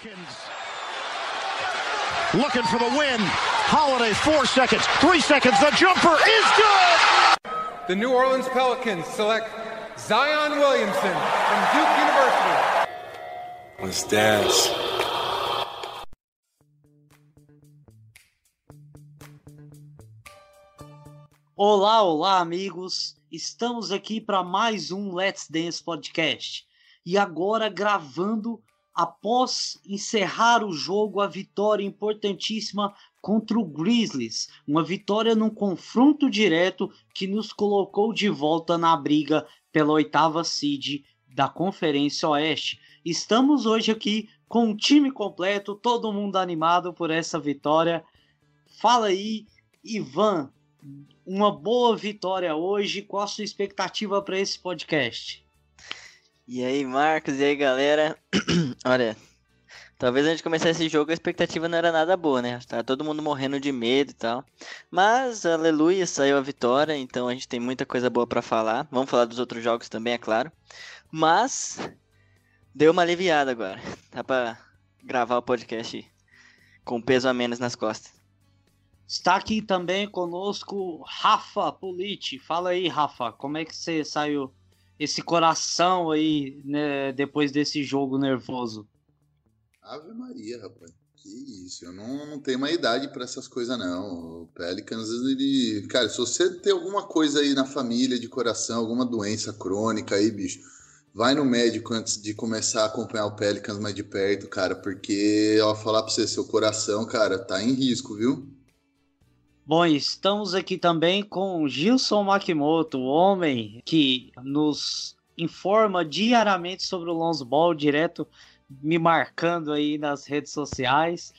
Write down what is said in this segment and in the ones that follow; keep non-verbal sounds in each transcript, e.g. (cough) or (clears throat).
Pelicans looking for the win. Holiday, four seconds, three seconds. The jumper is good. The New Orleans Pelicans select Zion Williamson from Duke University. Let's dance. Olá, olá, amigos. Estamos aqui para mais um Let's Dance podcast. E agora gravando após encerrar o jogo a vitória importantíssima contra o Grizzlies, uma vitória num confronto direto que nos colocou de volta na briga pela oitava seed da Conferência Oeste. Estamos hoje aqui com o time completo, todo mundo animado por essa vitória. Fala aí, Ivan, uma boa vitória hoje. Qual a sua expectativa para esse podcast? E aí, Marcos, e aí, galera? (clears throat) Olha, talvez a gente começasse esse jogo, a expectativa não era nada boa, né? Tá todo mundo morrendo de medo e tal. Mas, aleluia, saiu a vitória, então a gente tem muita coisa boa para falar. Vamos falar dos outros jogos também, é claro. Mas, deu uma aliviada agora. Dá pra gravar o podcast com peso a menos nas costas. Está aqui também conosco Rafa Politi. Fala aí, Rafa, como é que você saiu esse coração aí, né, depois desse jogo nervoso? Ave Maria, rapaz. Que isso, eu não, não tenho uma idade para essas coisas, não. O Pelicans, ele. Cara, se você tem alguma coisa aí na família de coração, alguma doença crônica aí, bicho, vai no médico antes de começar a acompanhar o Pelicans mais de perto, cara, porque, ó, falar pra você, seu coração, cara, tá em risco, viu? Bom, estamos aqui também com Gilson Makimoto, o homem que nos informa diariamente sobre o Lonzo Ball, direto me marcando aí nas redes sociais.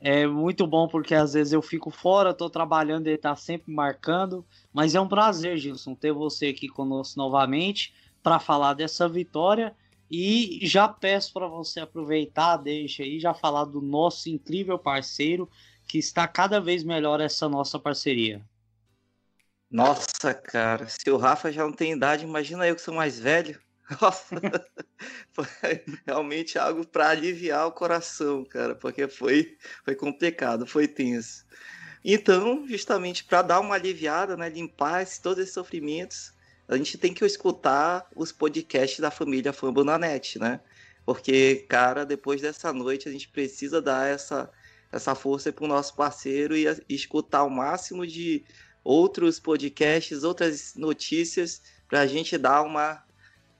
É muito bom porque às vezes eu fico fora, tô trabalhando e ele tá sempre marcando. Mas é um prazer, Gilson, ter você aqui conosco novamente para falar dessa vitória. E já peço para você aproveitar, deixa aí, já falar do nosso incrível parceiro, que está cada vez melhor essa nossa parceria. Nossa, cara, se o Rafa já não tem idade, imagina eu que sou mais velho. (laughs) Nossa, (laughs) foi realmente algo para aliviar o coração, cara, porque foi, foi complicado, foi tenso. Então, justamente para dar uma aliviada, né, limpar esse, todos esses sofrimentos, a gente tem que escutar os podcasts da família Fumble na net, né? Porque, cara, depois dessa noite a gente precisa dar essa essa força para o nosso parceiro e, escutar o máximo de outros podcasts, outras notícias, para a gente dar uma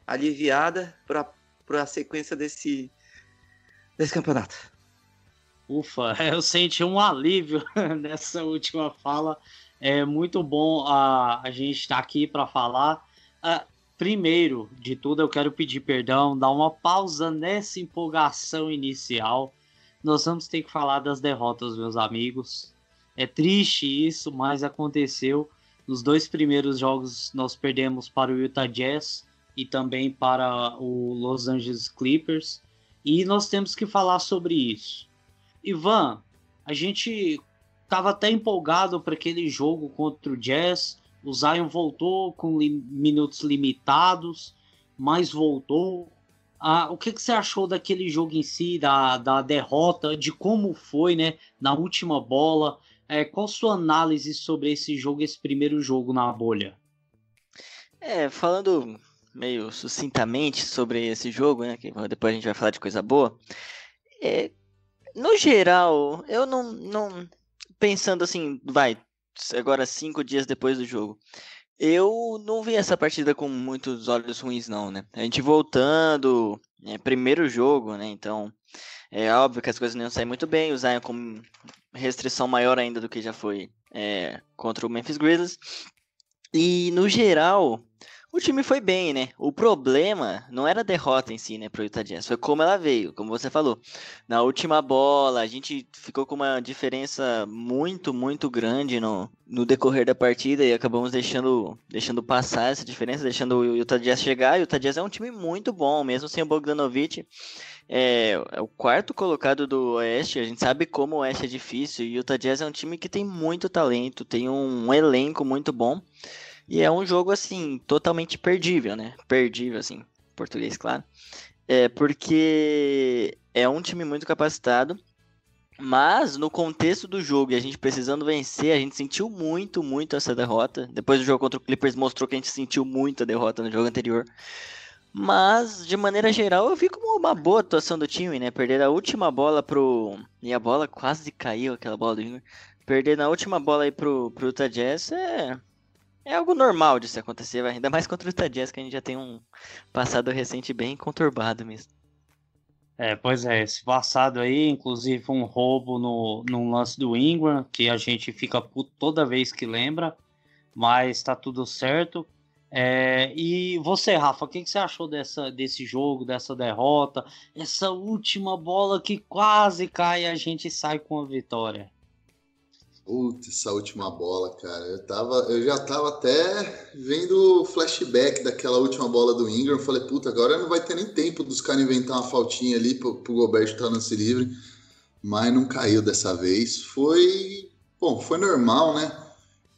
aliviada para a sequência desse, desse campeonato. Ufa, (laughs) eu senti um alívio (laughs) nessa última fala. É muito bom a, a gente estar tá aqui para falar. Uh, primeiro de tudo, eu quero pedir perdão, dar uma pausa nessa empolgação inicial nós vamos ter que falar das derrotas, meus amigos. É triste isso, mas aconteceu. Nos dois primeiros jogos nós perdemos para o Utah Jazz e também para o Los Angeles Clippers. E nós temos que falar sobre isso. Ivan, a gente estava até empolgado para aquele jogo contra o Jazz. O Zion voltou com li minutos limitados, mas voltou. Ah, o que, que você achou daquele jogo em si, da, da derrota, de como foi, né, na última bola? É, qual sua análise sobre esse jogo, esse primeiro jogo na bolha? É, falando meio sucintamente sobre esse jogo, né, que depois a gente vai falar de coisa boa. É, no geral, eu não, não pensando assim, vai, agora cinco dias depois do jogo, eu não vi essa partida com muitos olhos ruins, não, né? A gente voltando, é, primeiro jogo, né? Então, é óbvio que as coisas não iam sair muito bem. O Zion com restrição maior ainda do que já foi é, contra o Memphis Grizzlies. E, no geral, o time foi bem, né? O problema não era a derrota em si, né, pro Utah Jazz, foi como ela veio, como você falou. Na última bola, a gente ficou com uma diferença muito, muito grande no, no decorrer da partida e acabamos deixando, deixando passar essa diferença, deixando o Utah Jazz chegar. E o Utah Jazz é um time muito bom, mesmo sem o Bogdanovich. É, é, o quarto colocado do Oeste, a gente sabe como o Oeste é difícil, e o Utah Jazz é um time que tem muito talento, tem um, um elenco muito bom. E é um jogo, assim, totalmente perdível, né? Perdível, assim, português, claro. É porque é um time muito capacitado, mas no contexto do jogo e a gente precisando vencer, a gente sentiu muito, muito essa derrota. Depois do jogo contra o Clippers mostrou que a gente sentiu muito a derrota no jogo anterior. Mas, de maneira geral, eu vi como uma boa atuação do time, né? Perder a última bola pro. E a bola quase caiu, aquela bola do Junior. Perder na última bola aí pro, pro Utah Jazz é. É algo normal de se acontecer, ainda mais contra o Utah que a gente já tem um passado recente bem conturbado mesmo. É, pois é, esse passado aí, inclusive um roubo no, no lance do Ingram, que a gente fica puto toda vez que lembra, mas tá tudo certo. É, e você, Rafa, o que, que, você achou dessa, desse jogo, dessa derrota? Essa última bola que quase cai e a gente sai com a vitória. Putz, essa última bola, cara. Eu, tava, eu já tava até vendo o flashback daquela última bola do Ingram. Falei, puta, agora não vai ter nem tempo dos caras inventar uma faltinha ali pro, pro Gobert estar lance livre. Mas não caiu dessa vez. Foi. Bom, foi normal, né?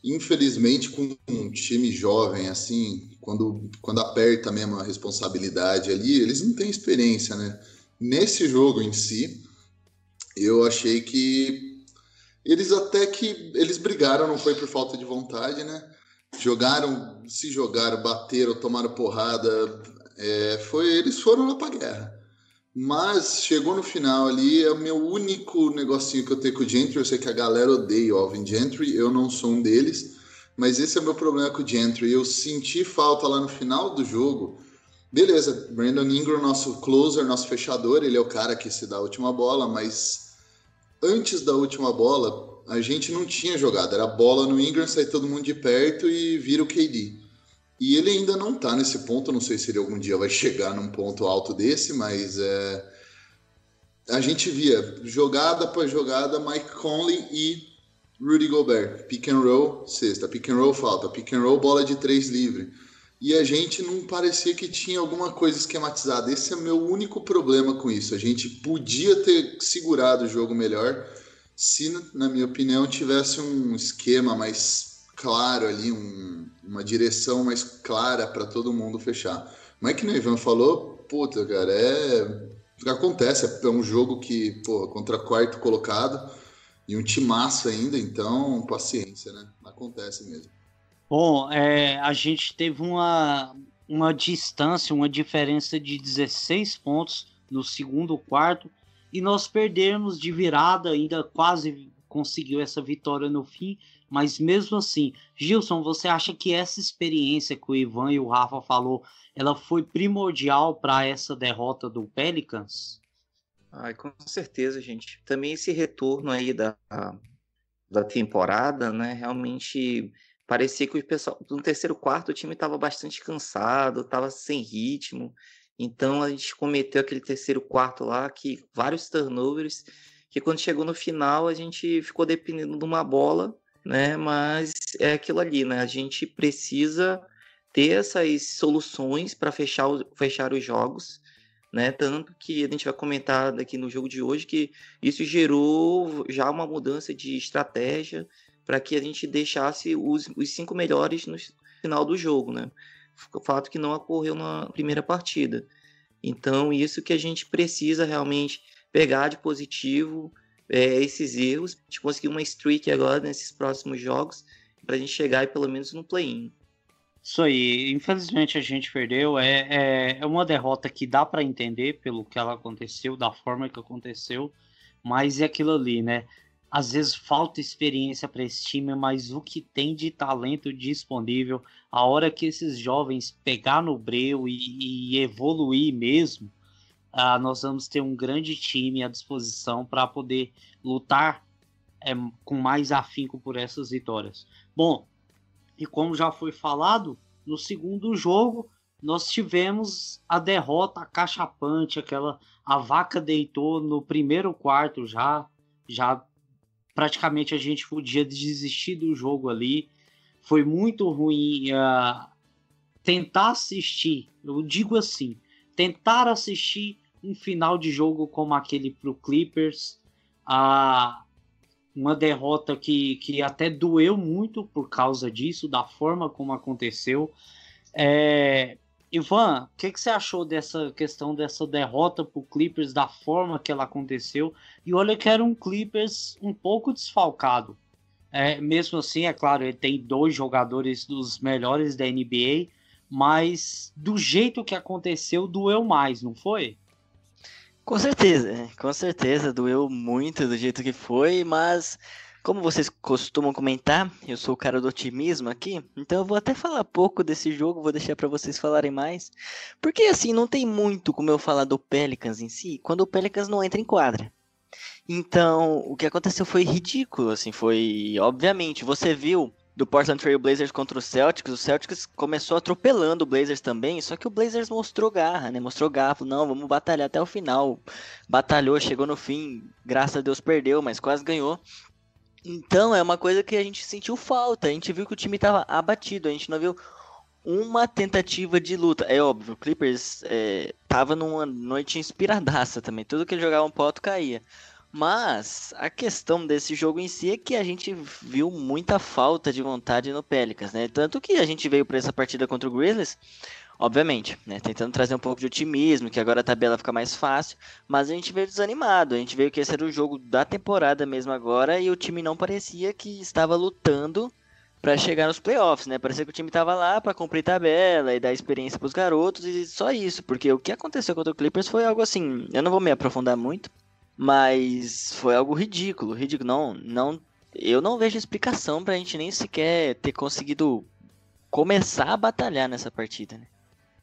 Infelizmente, com um time jovem, assim, quando, quando aperta mesmo a responsabilidade ali, eles não têm experiência, né? Nesse jogo em si, eu achei que eles até que eles brigaram, não foi por falta de vontade, né? Jogaram, se jogaram, bateram, tomaram porrada. É, foi, eles foram lá pra guerra. Mas chegou no final ali, é o meu único negocinho que eu tenho com o Gentry. Eu sei que a galera odeia o Alvin Gentry, eu não sou um deles. Mas esse é o meu problema com o Gentry. Eu senti falta lá no final do jogo. Beleza, Brandon Ingram, nosso closer, nosso fechador, ele é o cara que se dá a última bola, mas antes da última bola, a gente não tinha jogado. Era bola no Ingram, sai todo mundo de perto e vira o KD. E ele ainda não tá nesse ponto. Não sei se ele algum dia vai (laughs) chegar num ponto alto desse, mas é... a gente via jogada após jogada Mike Conley e Rudy Gobert. Pick and roll, sexta. Pick and roll, falta. Pick and roll, bola de três livre e a gente não parecia que tinha alguma coisa esquematizada. Esse é o meu único problema com isso. A gente podia ter segurado o jogo melhor se, na minha opinião, tivesse um esquema mais claro ali, um, uma direção mais clara para todo mundo fechar. Mas que o Ivan falou, puta, cara, é. Acontece, é um jogo que, pô, contra quarto colocado e um timaço ainda, então paciência, né? Acontece mesmo. Bom, é, a gente teve uma, uma distância, uma diferença de 16 pontos no segundo quarto e nós perdemos de virada, ainda quase conseguiu essa vitória no fim, mas mesmo assim, Gilson, você acha que essa experiência que o Ivan e o Rafa falou, ela foi primordial para essa derrota do Pelicans? Ai, com certeza, gente. Também esse retorno aí da, da temporada, né, realmente parecia que o pessoal no terceiro quarto o time estava bastante cansado, estava sem ritmo. Então a gente cometeu aquele terceiro quarto lá que vários turnovers, que quando chegou no final a gente ficou dependendo de uma bola, né? Mas é aquilo ali, né? A gente precisa ter essas soluções para fechar, fechar os jogos, né? Tanto que a gente vai comentar aqui no jogo de hoje que isso gerou já uma mudança de estratégia, para que a gente deixasse os, os cinco melhores no final do jogo, né? Fato que não ocorreu na primeira partida. Então, isso que a gente precisa realmente pegar de positivo é, esses erros, de conseguir uma streak agora nesses próximos jogos, para a gente chegar pelo menos no play-in. Isso aí, infelizmente a gente perdeu. É, é, é uma derrota que dá para entender pelo que ela aconteceu, da forma que aconteceu, mas é aquilo ali, né? Às vezes falta experiência para esse time, mas o que tem de talento disponível, a hora que esses jovens pegar no breu e, e evoluir mesmo, uh, nós vamos ter um grande time à disposição para poder lutar é, com mais afinco por essas vitórias. Bom, e como já foi falado, no segundo jogo nós tivemos a derrota cachapante, aquela a vaca deitou no primeiro quarto já, já praticamente a gente podia desistir do jogo ali. Foi muito ruim uh, tentar assistir, eu digo assim, tentar assistir um final de jogo como aquele para o Clippers, uh, uma derrota que, que até doeu muito por causa disso, da forma como aconteceu. É, Ivan, o que, que, você achou dessa questão dessa derrota pro Clippers, da forma que ela aconteceu? E olha que era um Clippers um pouco desfalcado. É, mesmo assim, é claro, ele tem dois jogadores dos melhores da NBA, mas do jeito que aconteceu, doeu mais, não foi? Com certeza, com certeza, doeu muito do jeito que foi, mas como vocês costumam comentar, eu sou o cara do otimismo aqui, então eu vou até falar pouco desse jogo, vou deixar para vocês falarem mais. Porque assim, não tem muito como eu falar do Pelicans em si, quando o Pelicans não entra em quadra. Então, o que aconteceu foi ridículo, assim, foi obviamente, você viu do Portland Trail Blazers contra o Celtics, o Celtics começou atropelando o Blazers também, só que o Blazers mostrou garra, né? Mostrou garra, falou, não, vamos batalhar até o final. Batalhou, chegou no fim, graças a Deus perdeu, mas quase ganhou. Então é uma coisa que a gente sentiu falta. A gente viu que o time estava abatido. A gente não viu uma tentativa de luta. É óbvio, o Clippers é, tava numa noite inspiradaça também. Tudo que ele jogava um pote caía. Mas a questão desse jogo em si é que a gente viu muita falta de vontade no Pelicans, né? Tanto que a gente veio para essa partida contra o Grizzlies Obviamente, né? Tentando trazer um pouco de otimismo, que agora a tabela fica mais fácil, mas a gente veio desanimado. A gente veio que esse era o jogo da temporada mesmo agora e o time não parecia que estava lutando para chegar nos playoffs, né? Parecia que o time estava lá para cumprir tabela e dar experiência para os garotos e só isso, porque o que aconteceu contra o Clippers foi algo assim, eu não vou me aprofundar muito, mas foi algo ridículo, ridículo. Não, não, eu não vejo explicação para a gente nem sequer ter conseguido começar a batalhar nessa partida, né?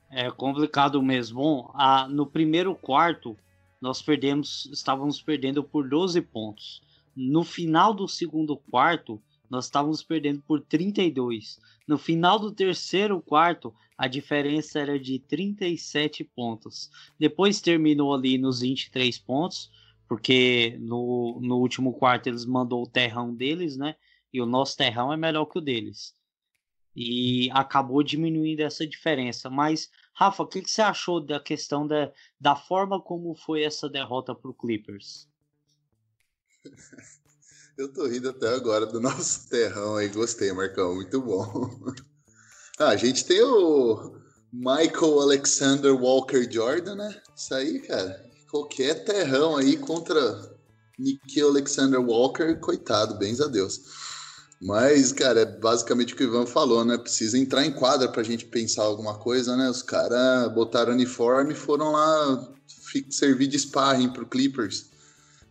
É complicado mesmo. Ah, no primeiro quarto, nós perdemos, estávamos perdendo por 12 pontos. No final do segundo quarto, nós estávamos perdendo por 32. No final do terceiro quarto, a diferença era de 37 pontos. Depois terminou ali nos 23 pontos, porque no, no último quarto eles mandou o terrão deles, né? E o nosso terrão é melhor que o deles e acabou diminuindo essa diferença. Mas, Rafa, o que, que você achou da questão da, da forma como foi essa derrota para o Clippers? (laughs) Eu tô rindo até agora do (laughs) nosso terrão aí. Gostei, Marcão. Muito bom. (laughs) Ah, a gente tem o Michael Alexander Walker Jordan, né? Isso aí, cara. Qualquer terrão aí contra Nikhil Alexander Walker, coitado, bens a Deus. Mas, cara, é basicamente o que o Ivan falou, né? Precisa entrar em quadra pra gente pensar alguma coisa, né? Os caras botaram uniforme e foram lá servir de sparring pro Clippers.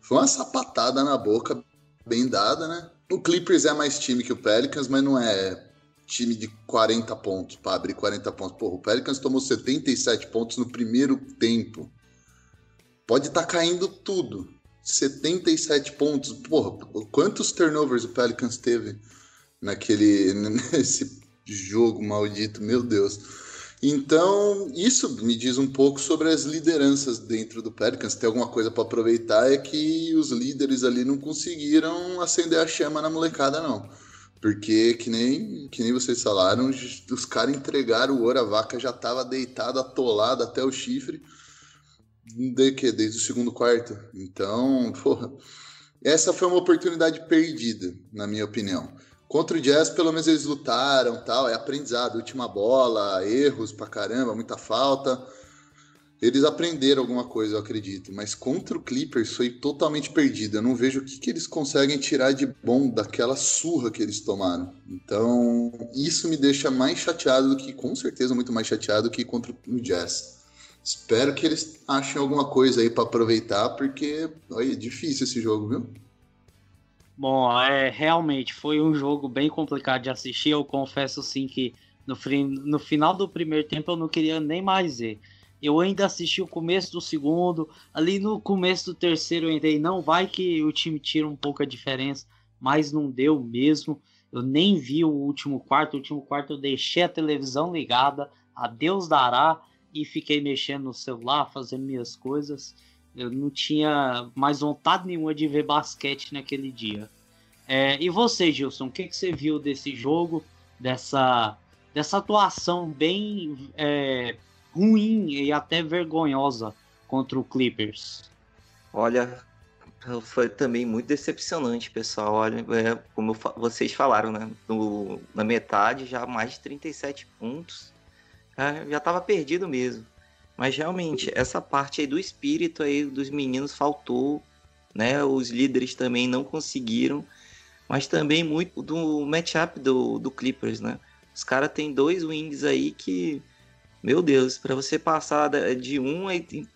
Foi uma sapatada na boca, bem dada, né? O Clippers é mais time que o Pelicans, mas não é time de 40 pontos para abrir 40 pontos. Porra, o Pelicans tomou 77 pontos no primeiro tempo. Pode estar tá caindo tudo. 77 pontos. Porra, quantos turnovers o Pelicans teve naquele (laughs) nesse jogo maldito, meu Deus. Então, isso me diz um pouco sobre as lideranças dentro do Pelicans. Tem alguma coisa para aproveitar é que os líderes ali não conseguiram acender a chama na molecada não. Porque que nem que nem vocês falaram, os caras entregaram o ouro, a vaca já estava deitada, atolada até o chifre de que desde o segundo quarto. Então, porra, essa foi uma oportunidade perdida, na minha opinião. Contra o Jazz, pelo menos eles lutaram, tal, é aprendizado, última bola, erros pra caramba, muita falta. Eles aprenderam alguma coisa, eu acredito, mas contra o Clippers foi totalmente perdido. Eu não vejo o que, que eles conseguem tirar de bom daquela surra que eles tomaram. Então, isso me deixa mais chateado do que, com certeza, muito mais chateado que contra o Jazz. Espero que eles achem alguma coisa aí para aproveitar, porque olha, é difícil esse jogo, viu? Bom, é, realmente foi um jogo bem complicado de assistir. Eu confesso sim que no, no final do primeiro tempo eu não queria nem mais ver. Eu ainda assisti o começo do segundo, ali no começo do terceiro eu entrei, não vai que o time tira um pouco a diferença, mas não deu mesmo. Eu nem vi o último quarto, o último quarto eu deixei a televisão ligada, a Deus dará e fiquei mexendo no celular, fazendo minhas coisas. Eu não tinha mais vontade nenhuma de ver basquete naquele dia. É, e você, Gilson, o que, que você viu desse jogo, dessa, dessa atuação bem é, ruim e até vergonhosa contra o Clippers? Olha, foi também muito decepcionante, pessoal. Olha, é, como vocês falaram, né? No, na metade, já mais de 37 pontos já tava perdido mesmo. Mas realmente, essa parte aí do espírito aí dos meninos faltou, né? Os líderes também não conseguiram, mas também muito do matchup do, do Clippers, né? Os caras têm dois wings aí que, meu Deus, para você passar de um aí que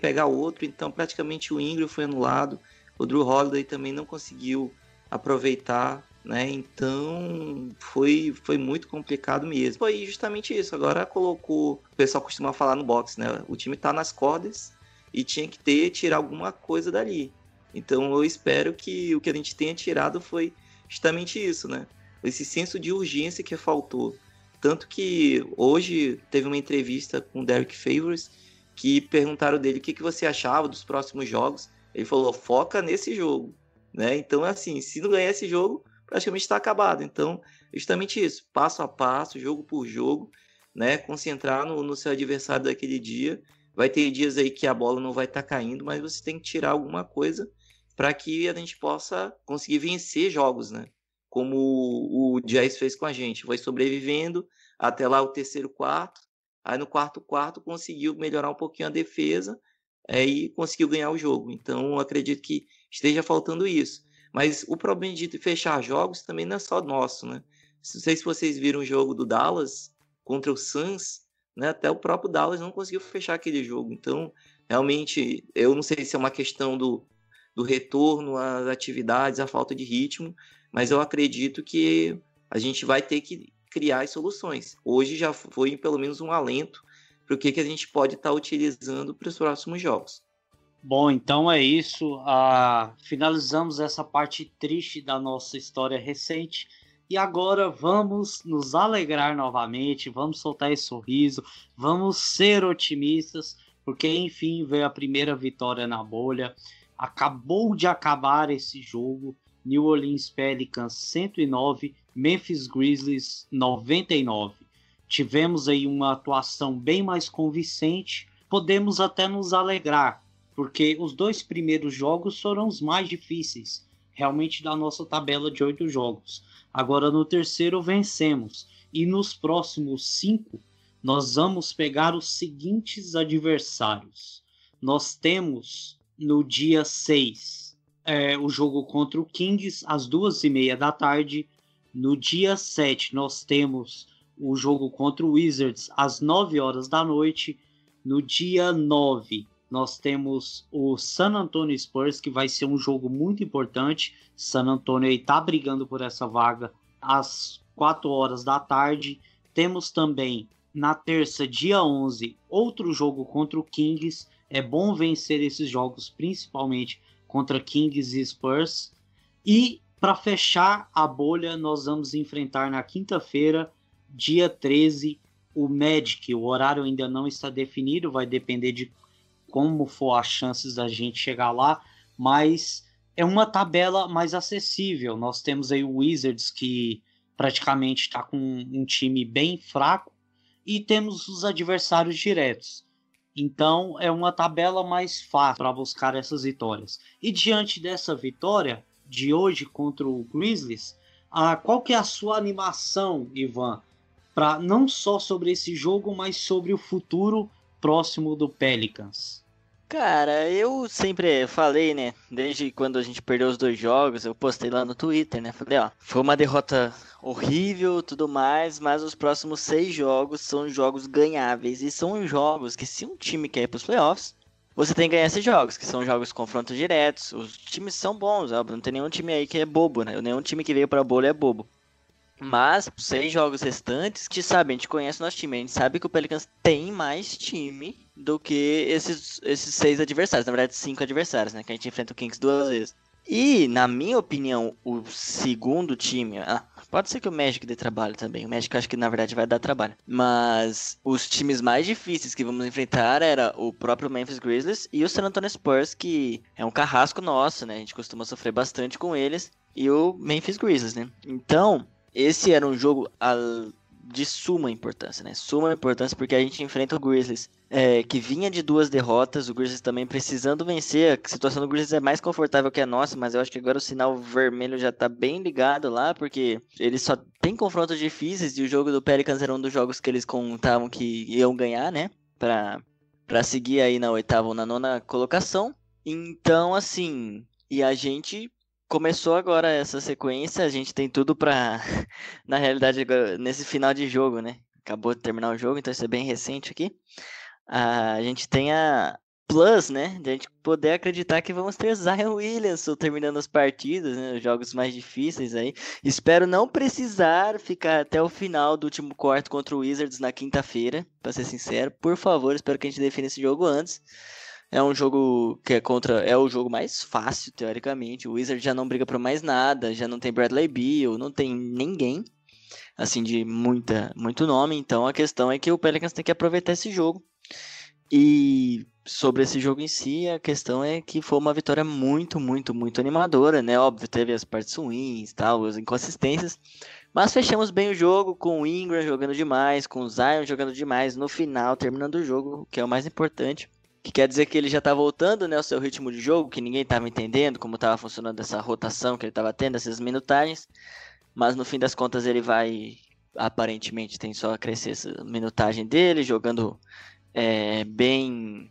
pegar outro, então praticamente o Ingram foi anulado, o Drew Holiday também não conseguiu aproveitar né? Então foi, foi muito complicado mesmo. Foi justamente isso. Agora colocou, o pessoal costuma falar no box, né? O time tá nas cordas e tinha que ter tirar alguma coisa dali. Então eu espero que o que a gente tenha tirado foi justamente isso, né? Esse senso de urgência que faltou. Tanto que hoje teve uma entrevista com o Derek Favors que perguntaram dele o que, que você achava dos próximos jogos. Ele falou: foca nesse jogo. Né? Então, assim, se não ganhar esse jogo, praticamente está acabado. Então, justamente isso, passo a passo, jogo por jogo, né? Concentrar no, no seu adversário daquele dia. Vai ter dias aí que a bola não vai estar tá caindo, mas você tem que tirar alguma coisa para que a gente possa conseguir vencer jogos, né? Como o, o Jazz fez com a gente. Foi sobrevivendo até lá o terceiro quarto. Aí no quarto quarto conseguiu melhorar um pouquinho a defesa é, e conseguiu ganhar o jogo. Então acredito que esteja faltando isso. Mas o problema de fechar jogos também não é só nosso, né? Não sei se vocês viram o jogo do Dallas contra o Suns, né? Até o próprio Dallas não conseguiu fechar aquele jogo. Então, realmente, eu não sei se é uma questão do, do retorno às atividades, a falta de ritmo, mas eu acredito que a gente vai ter que criar soluções. Hoje já foi pelo menos um alento para o que, que a gente pode estar tá utilizando para os próximos jogos. Bom, então é isso. Uh, finalizamos essa parte triste da nossa história recente. E agora vamos nos alegrar novamente, vamos soltar esse sorriso, vamos ser otimistas, porque enfim veio a primeira vitória na bolha. Acabou de acabar esse jogo. New Orleans Pelicans 109, Memphis Grizzlies 99. Tivemos aí uma atuação bem mais convincente. Podemos até nos alegrar, porque os dois primeiros jogos foram os mais difíceis, realmente, da nossa tabela de oito jogos. Agora no terceiro vencemos, e nos próximos cinco nós vamos pegar os seguintes adversários. Nós temos no dia 6 é, o jogo contra o Kings às duas e meia da tarde. No dia 7 nós temos o jogo contra o Wizards às 9 horas da noite. No dia 9 nós temos o San Antonio Spurs, que vai ser um jogo muito importante. San Antonio está brigando por essa vaga às 4 horas da tarde. Temos também na terça, dia 11, outro jogo contra o Kings. É bom vencer esses jogos, principalmente contra Kings e Spurs. E para fechar a bolha, nós vamos enfrentar na quinta-feira, dia 13, o Magic. O horário ainda não está definido, vai depender de como for as chances da gente chegar lá, mas é uma tabela mais acessível. Nós temos aí o Wizards que praticamente está com um time bem fraco e temos os adversários diretos. Então é uma tabela mais fácil para buscar essas vitórias. E diante dessa vitória de hoje contra o Grizzlies, ah, qual que é a sua animação, Ivan, para não só sobre esse jogo, mas sobre o futuro próximo do Pelicans? Cara, eu sempre falei, né? Desde quando a gente perdeu os dois jogos, eu postei lá no Twitter, né? Falei, ó, foi uma derrota horrível, tudo mais, mas os próximos seis jogos são jogos ganháveis e são jogos que se um time quer ir pros playoffs, você tem que ganhar esses jogos, que são jogos confrontos diretos. Os times são bons, ó, não tem nenhum time aí que é bobo, né? Nenhum time que veio pra bolha é bobo. Mas, seis jogos restantes, que sabe, a gente conhece o nosso time, a gente sabe que o Pelicans tem mais time do que esses, esses seis adversários, na verdade, cinco adversários, né? Que a gente enfrenta o Kings duas vezes. E, na minha opinião, o segundo time. Ah, pode ser que o Magic dê trabalho também. O Magic acho que na verdade vai dar trabalho. Mas os times mais difíceis que vamos enfrentar era o próprio Memphis Grizzlies e o San Antonio Spurs, que é um carrasco nosso, né? A gente costuma sofrer bastante com eles. E o Memphis Grizzlies, né? Então, esse era um jogo de suma importância, né? Suma importância porque a gente enfrenta o Grizzlies, é, que vinha de duas derrotas, o Grizzlies também precisando vencer. A situação do Grizzlies é mais confortável que a nossa, mas eu acho que agora o sinal vermelho já tá bem ligado lá, porque eles só tem confrontos difíceis e o jogo do Pelicans era um dos jogos que eles contavam que iam ganhar, né? Pra, pra seguir aí na oitava ou na nona colocação. Então, assim, e a gente começou agora essa sequência, a gente tem tudo pra. (laughs) Na realidade, nesse final de jogo, né? Acabou de terminar o jogo, então isso é bem recente aqui. A gente tem a plus, né? De a gente poder acreditar que vamos ter Zion Williamson terminando as partidas, né? Os jogos mais difíceis aí. Espero não precisar ficar até o final do último quarto contra o Wizards na quinta-feira, pra ser sincero. Por favor, espero que a gente defina esse jogo antes. É um jogo que é contra. É o jogo mais fácil, teoricamente. O Wizard já não briga por mais nada, já não tem Bradley Beal, não tem ninguém assim de muita, muito nome. Então a questão é que o Pelicans tem que aproveitar esse jogo. E sobre esse jogo em si, a questão é que foi uma vitória muito, muito, muito animadora, né? Óbvio, teve as partes ruins, tal, as inconsistências, mas fechamos bem o jogo com o Ingram jogando demais, com o Zion jogando demais no final, terminando o jogo, que é o mais importante que quer dizer que ele já está voltando né, ao seu ritmo de jogo, que ninguém estava entendendo como estava funcionando essa rotação que ele estava tendo, essas minutagens, mas no fim das contas ele vai, aparentemente, tem só a crescer essa minutagem dele, jogando é, bem,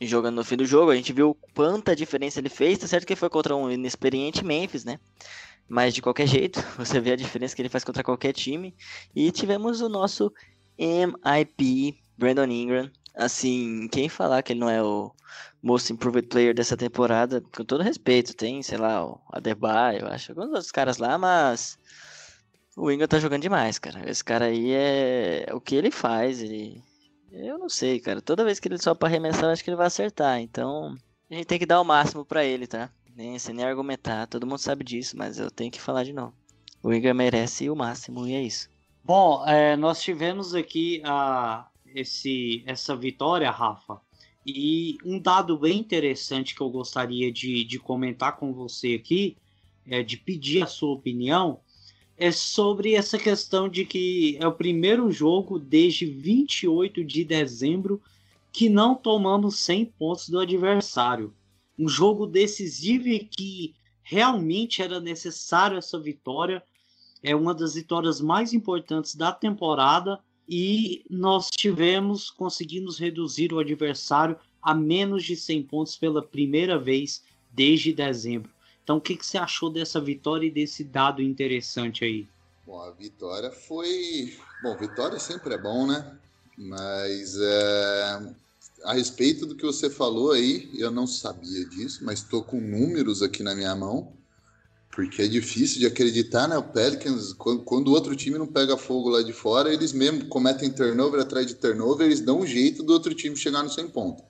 jogando no fim do jogo, a gente viu quanta diferença ele fez, tá certo que foi contra um inexperiente Memphis, né, mas de qualquer jeito, (laughs) você vê a diferença que ele faz contra qualquer time, e tivemos o nosso MIP, Brandon Ingram, assim, quem falar que ele não é o Most Improved Player dessa temporada, com todo respeito, tem, sei lá, o Adebayo, eu acho, alguns outros caras lá, mas o Ingram tá jogando demais, cara. Esse cara aí é o que ele faz, ele eu não sei, cara. Toda vez que ele só para arremessar, eu acho que ele vai acertar. Então, a gente tem que dar o máximo para ele, tá? Nem sem nem argumentar. Todo mundo sabe disso, mas eu tenho que falar de novo. O Ingram merece o máximo e é isso. Bom, é, nós tivemos aqui a, esse, essa vitória, Rafa. E um dado bem interessante que eu gostaria de, de comentar com você aqui, é, de pedir a sua opinião, é sobre essa questão de que é o primeiro jogo desde 28 de dezembro que não tomamos 100 pontos do adversário. Um jogo decisivo e que realmente era necessário essa vitória. É uma das vitórias mais importantes da temporada e nós tivemos, conseguimos reduzir o adversário a menos de 100 pontos pela primeira vez desde dezembro. Então, o que, que você achou dessa vitória e desse dado interessante aí? Bom, a vitória foi. Bom, vitória sempre é bom, né? Mas é... a respeito do que você falou aí, eu não sabia disso, mas estou com números aqui na minha mão. Porque é difícil de acreditar, né? O Pelicans, quando, quando o outro time não pega fogo lá de fora, eles mesmo cometem turnover atrás de turnover, eles dão um jeito do outro time chegar no 100 pontos.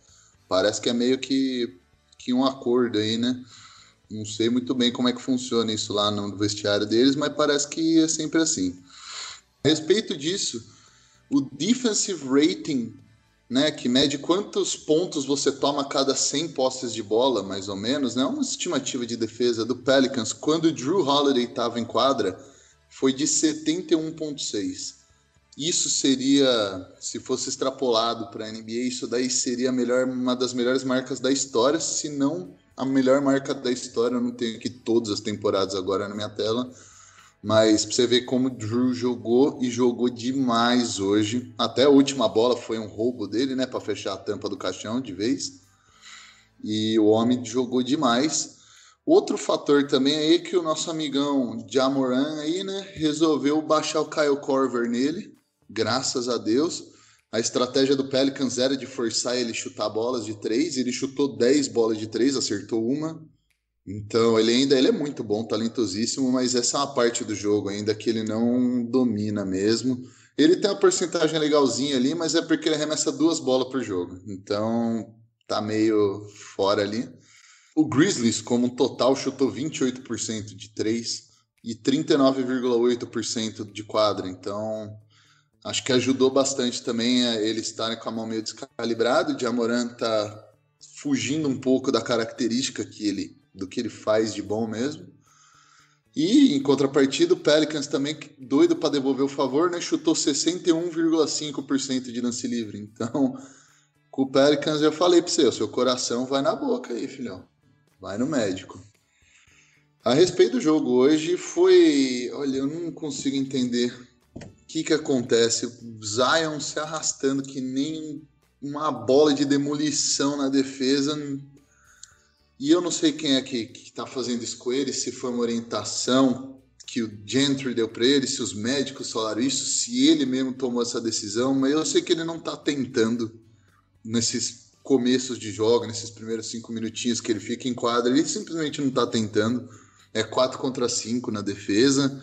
Parece que é meio que, que um acordo aí, né? Não sei muito bem como é que funciona isso lá no vestiário deles, mas parece que é sempre assim. A respeito disso, o defensive rating né, que mede quantos pontos você toma a cada 100 postes de bola, mais ou menos, né, uma estimativa de defesa do Pelicans, quando o Drew Holiday estava em quadra, foi de 71,6. Isso seria, se fosse extrapolado para a NBA, isso daí seria melhor, uma das melhores marcas da história, se não a melhor marca da história. Eu não tenho aqui todas as temporadas agora na minha tela, mas pra você ver como o Drew jogou e jogou demais hoje. Até a última bola foi um roubo dele, né? Para fechar a tampa do caixão de vez. E o homem jogou demais. Outro fator também é que o nosso amigão Jamoran aí, né? Resolveu baixar o Kyle Corver nele. Graças a Deus. A estratégia do Pelicans era de forçar ele chutar bolas de três. Ele chutou 10 bolas de três, acertou uma. Então, ele ainda ele é muito bom, talentosíssimo, mas essa é uma parte do jogo ainda que ele não domina mesmo. Ele tem uma porcentagem legalzinha ali, mas é porque ele arremessa duas bolas por jogo. Então, tá meio fora ali. O Grizzlies, como um total, chutou 28% de 3 e 39,8% de quadra. Então, acho que ajudou bastante também ele estar com a mão meio descalibrada. O Jamoran tá fugindo um pouco da característica que ele do que ele faz de bom mesmo. E em contrapartida, o Pelicans também, doido para devolver o favor, né, chutou 61,5% de lance livre. Então, com o Pelicans eu falei para você, o seu coração vai na boca aí, filhão. Vai no médico. A respeito do jogo hoje, foi. Olha, eu não consigo entender o que, que acontece. Zion se arrastando que nem uma bola de demolição na defesa. E eu não sei quem é que, está fazendo isso com ele, se foi uma orientação que o Gentry deu para ele, se os médicos falaram isso, se ele mesmo tomou essa decisão, mas eu sei que ele não está tentando nesses começos de jogo, nesses primeiros cinco minutinhos que ele fica em quadra, ele simplesmente não está tentando é 4 contra 5 na defesa.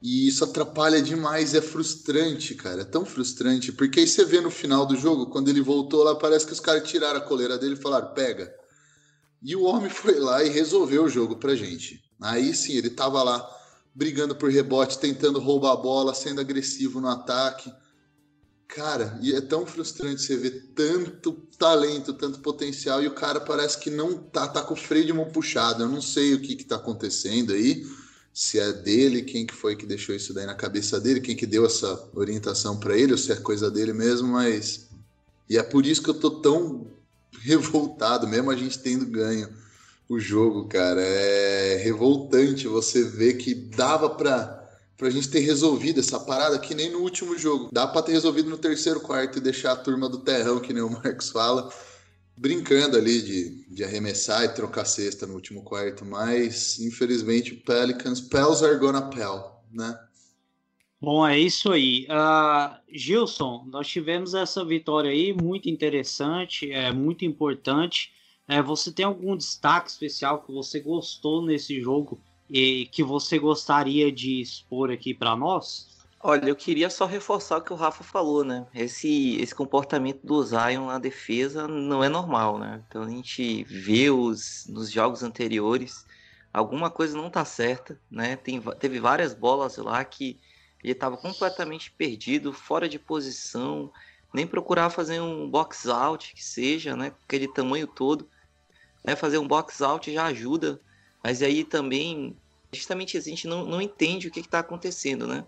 E isso atrapalha demais, é frustrante, cara. É tão frustrante. Porque aí você vê no final do jogo, quando ele voltou lá, parece que os caras tiraram a coleira dele e falaram: pega. E o homem foi lá e resolveu o jogo pra gente. Aí sim, ele tava lá brigando por rebote, tentando roubar a bola, sendo agressivo no ataque. Cara, e é tão frustrante você ver tanto talento, tanto potencial, e o cara parece que não tá, tá com o freio de mão puxado. Eu não sei o que que tá acontecendo aí, se é dele, quem que foi que deixou isso daí na cabeça dele, quem que deu essa orientação para ele, ou se é coisa dele mesmo, mas. E é por isso que eu tô tão (laughs) revoltado, mesmo a gente tendo ganho o jogo, cara. É revoltante você ver que dava pra pra gente ter resolvido essa parada que nem no último jogo. Dá pra ter resolvido no terceiro quarto e deixar a turma do terrão, que nem o (laughs) Marcos fala, brincando ali de, de arremessar e trocar cesta no último quarto, mas infelizmente Pelicans, Pels are gonna Pel, né? Bom, é isso aí. Uh, Gilson, nós tivemos essa vitória aí, muito interessante, é muito importante. É, você tem algum destaque especial que você gostou nesse jogo e que você gostaria de expor aqui para nós? Olha, eu queria só reforçar o que o Rafa falou, né? Esse, esse comportamento do Zion na defesa não é normal, né? Então a gente vê os, nos jogos anteriores, alguma coisa não tá certa, né? Tem, teve várias bolas lá que ele estava completamente perdido, fora de posição, nem procurar fazer um box out que seja, né? Aquele tamanho todo. Né? Fazer um box out já ajuda mas aí também, justamente a gente não, não entende o que está acontecendo, né?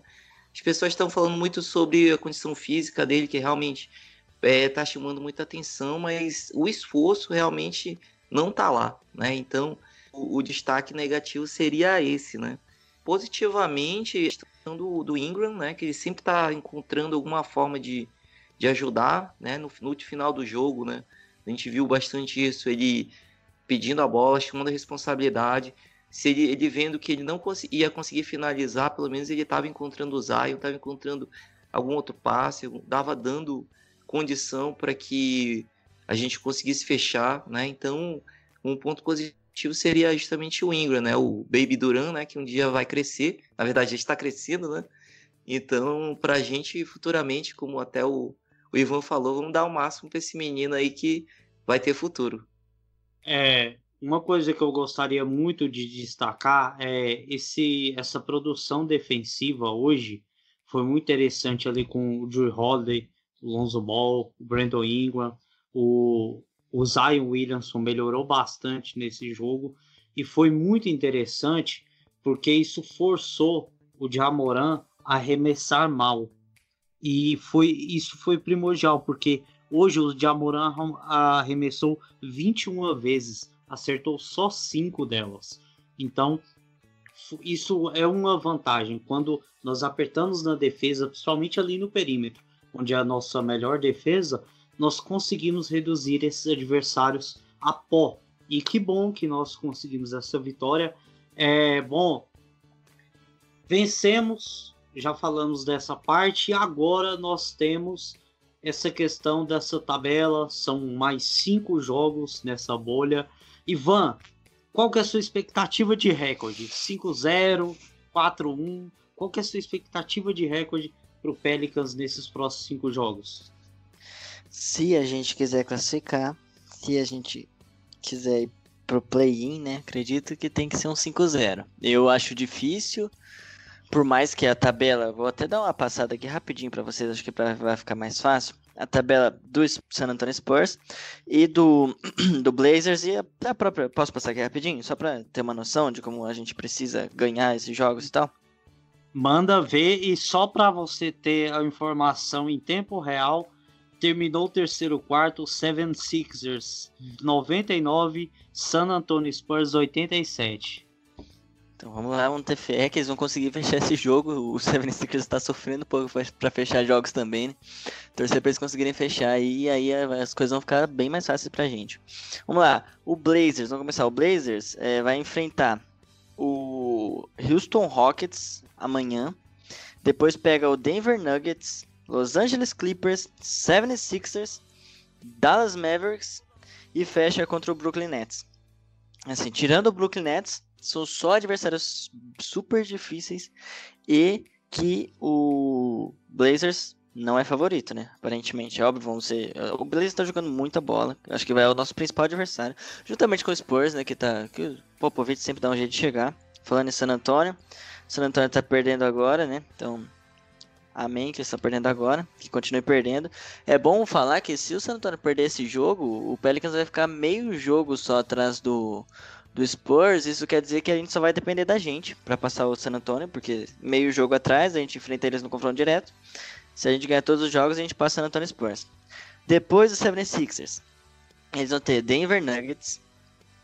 As pessoas estão falando muito sobre a condição física dele, que realmente está é, tá chamando muita atenção, mas o esforço realmente não está lá, né? Então, o, o, destaque negativo seria esse, né? Positivamente, do, do Ingram, né? Que ele sempre está encontrando alguma forma de, de ajudar, né? No, no final do jogo, né? A gente viu bastante isso, ele pedindo a bola, chamando a responsabilidade. Se ele, ele vendo que ele não ia conseguir finalizar, pelo menos ele estava encontrando o Zion, estava encontrando algum outro passe, dava dando condição para que a gente conseguisse fechar, né? Então, um ponto positivo seria justamente o Ingram, né? O Baby Duran, né? Que um dia vai crescer. Na verdade, já está crescendo, né? Então, para a gente futuramente, como até o, o Ivan falou, vamos dar o máximo para esse menino aí que vai ter futuro. É, uma coisa que eu gostaria muito de destacar é esse, essa produção defensiva hoje foi muito interessante ali com o Drew Holiday, o Lonzo Ball, o Brandon Ingram, o, o Zion Williamson melhorou bastante nesse jogo e foi muito interessante porque isso forçou o Jamoran a arremessar mal. E foi isso foi primordial, porque Hoje o Jamoran arremessou 21 vezes, acertou só 5 delas. Então, isso é uma vantagem. Quando nós apertamos na defesa, principalmente ali no perímetro, onde é a nossa melhor defesa, nós conseguimos reduzir esses adversários a pó. E que bom que nós conseguimos essa vitória. É bom, vencemos, já falamos dessa parte, e agora nós temos essa questão dessa tabela. São mais cinco jogos nessa bolha. Ivan, qual que é a sua expectativa de recorde? 5-0, 4-1? Qual que é a sua expectativa de recorde para o Pelicans nesses próximos cinco jogos? Se a gente quiser classificar, se a gente quiser ir pro play-in, né? Acredito que tem que ser um 5-0. Eu acho difícil, por mais que a tabela, vou até dar uma passada aqui rapidinho para vocês, acho que pra, vai ficar mais fácil. a tabela do San Antonio Spurs e do, (clears throat) do Blazers e a, a própria. Posso passar aqui rapidinho? Só para ter uma noção de como a gente precisa ganhar esses jogos e tal? Manda ver e só para você ter a informação em tempo real, terminou o terceiro quarto, Seven Sixers 99, San Antonio Spurs 87. Então vamos lá, vamos fé que eles vão conseguir (laughs) fechar esse jogo. O Seven Sixers está sofrendo um pouco para fechar jogos também, né? Torcer para eles conseguirem fechar e aí as coisas vão ficar bem mais fáceis pra gente. Vamos lá, o Blazers, vamos começar. O Blazers é, vai enfrentar o Houston Rockets amanhã. Depois pega o Denver Nuggets, Los Angeles Clippers, 76ers, Dallas Mavericks e fecha contra o Brooklyn Nets. Assim, tirando o Brooklyn Nets, são só adversários super difíceis e que o Blazers não é favorito, né? Aparentemente, é óbvio, vão ser. O Blazers tá jogando muita bola. Acho que vai o nosso principal adversário. Juntamente com o Spurs, né? Que tá. Que o Popovich sempre dá um jeito de chegar. Falando em San Antonio. San Antonio tá perdendo agora, né? Então. Amém, que está perdendo agora, que continue perdendo. É bom falar que se o San Antonio perder esse jogo, o Pelicans vai ficar meio jogo só atrás do, do Spurs, isso quer dizer que a gente só vai depender da gente para passar o San Antonio, porque meio jogo atrás a gente enfrenta eles no confronto direto. Se a gente ganhar todos os jogos, a gente passa o San Antonio Spurs. Depois do 76ers, eles vão ter Denver Nuggets,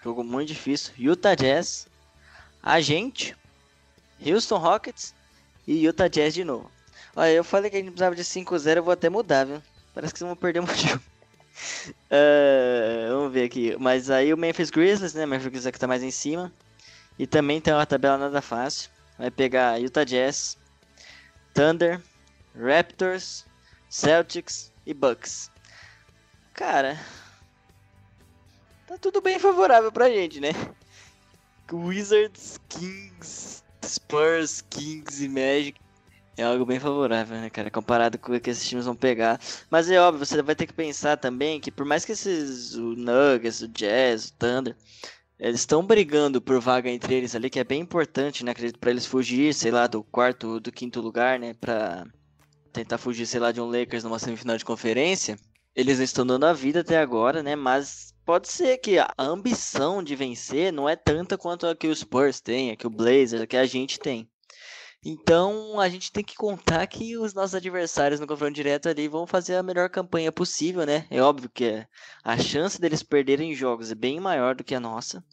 jogo muito difícil, Utah Jazz, a gente, Houston Rockets e Utah Jazz de novo. Olha, eu falei que a gente precisava de 5-0, eu vou até mudar, viu? Parece que vão perder muito (laughs) jogo. Uh, vamos ver aqui. Mas aí o Memphis Grizzlies, né? Memphis Grizzlies é que tá mais em cima. E também tem uma tabela nada fácil. Vai pegar Utah Jazz, Thunder, Raptors, Celtics e Bucks. Cara, tá tudo bem favorável pra gente, né? (laughs) Wizards, Kings, Spurs, Kings e Magic é algo bem favorável, né, cara? Comparado com o que esses times vão pegar. Mas é óbvio, você vai ter que pensar também que por mais que esses. O Nuggets, o Jazz, o Thunder. Eles estão brigando por vaga entre eles ali, que é bem importante, né? Acredito, pra eles fugir, sei lá, do quarto, do quinto lugar, né? Pra tentar fugir, sei lá, de um Lakers numa semifinal de conferência. Eles estão dando a vida até agora, né? Mas pode ser que a ambição de vencer não é tanta quanto a que o Spurs tem, a que o Blazers, a que a gente tem. Então a gente tem que contar que os nossos adversários no confronto direto ali vão fazer a melhor campanha possível, né? É óbvio que a chance deles perderem jogos é bem maior do que a nossa.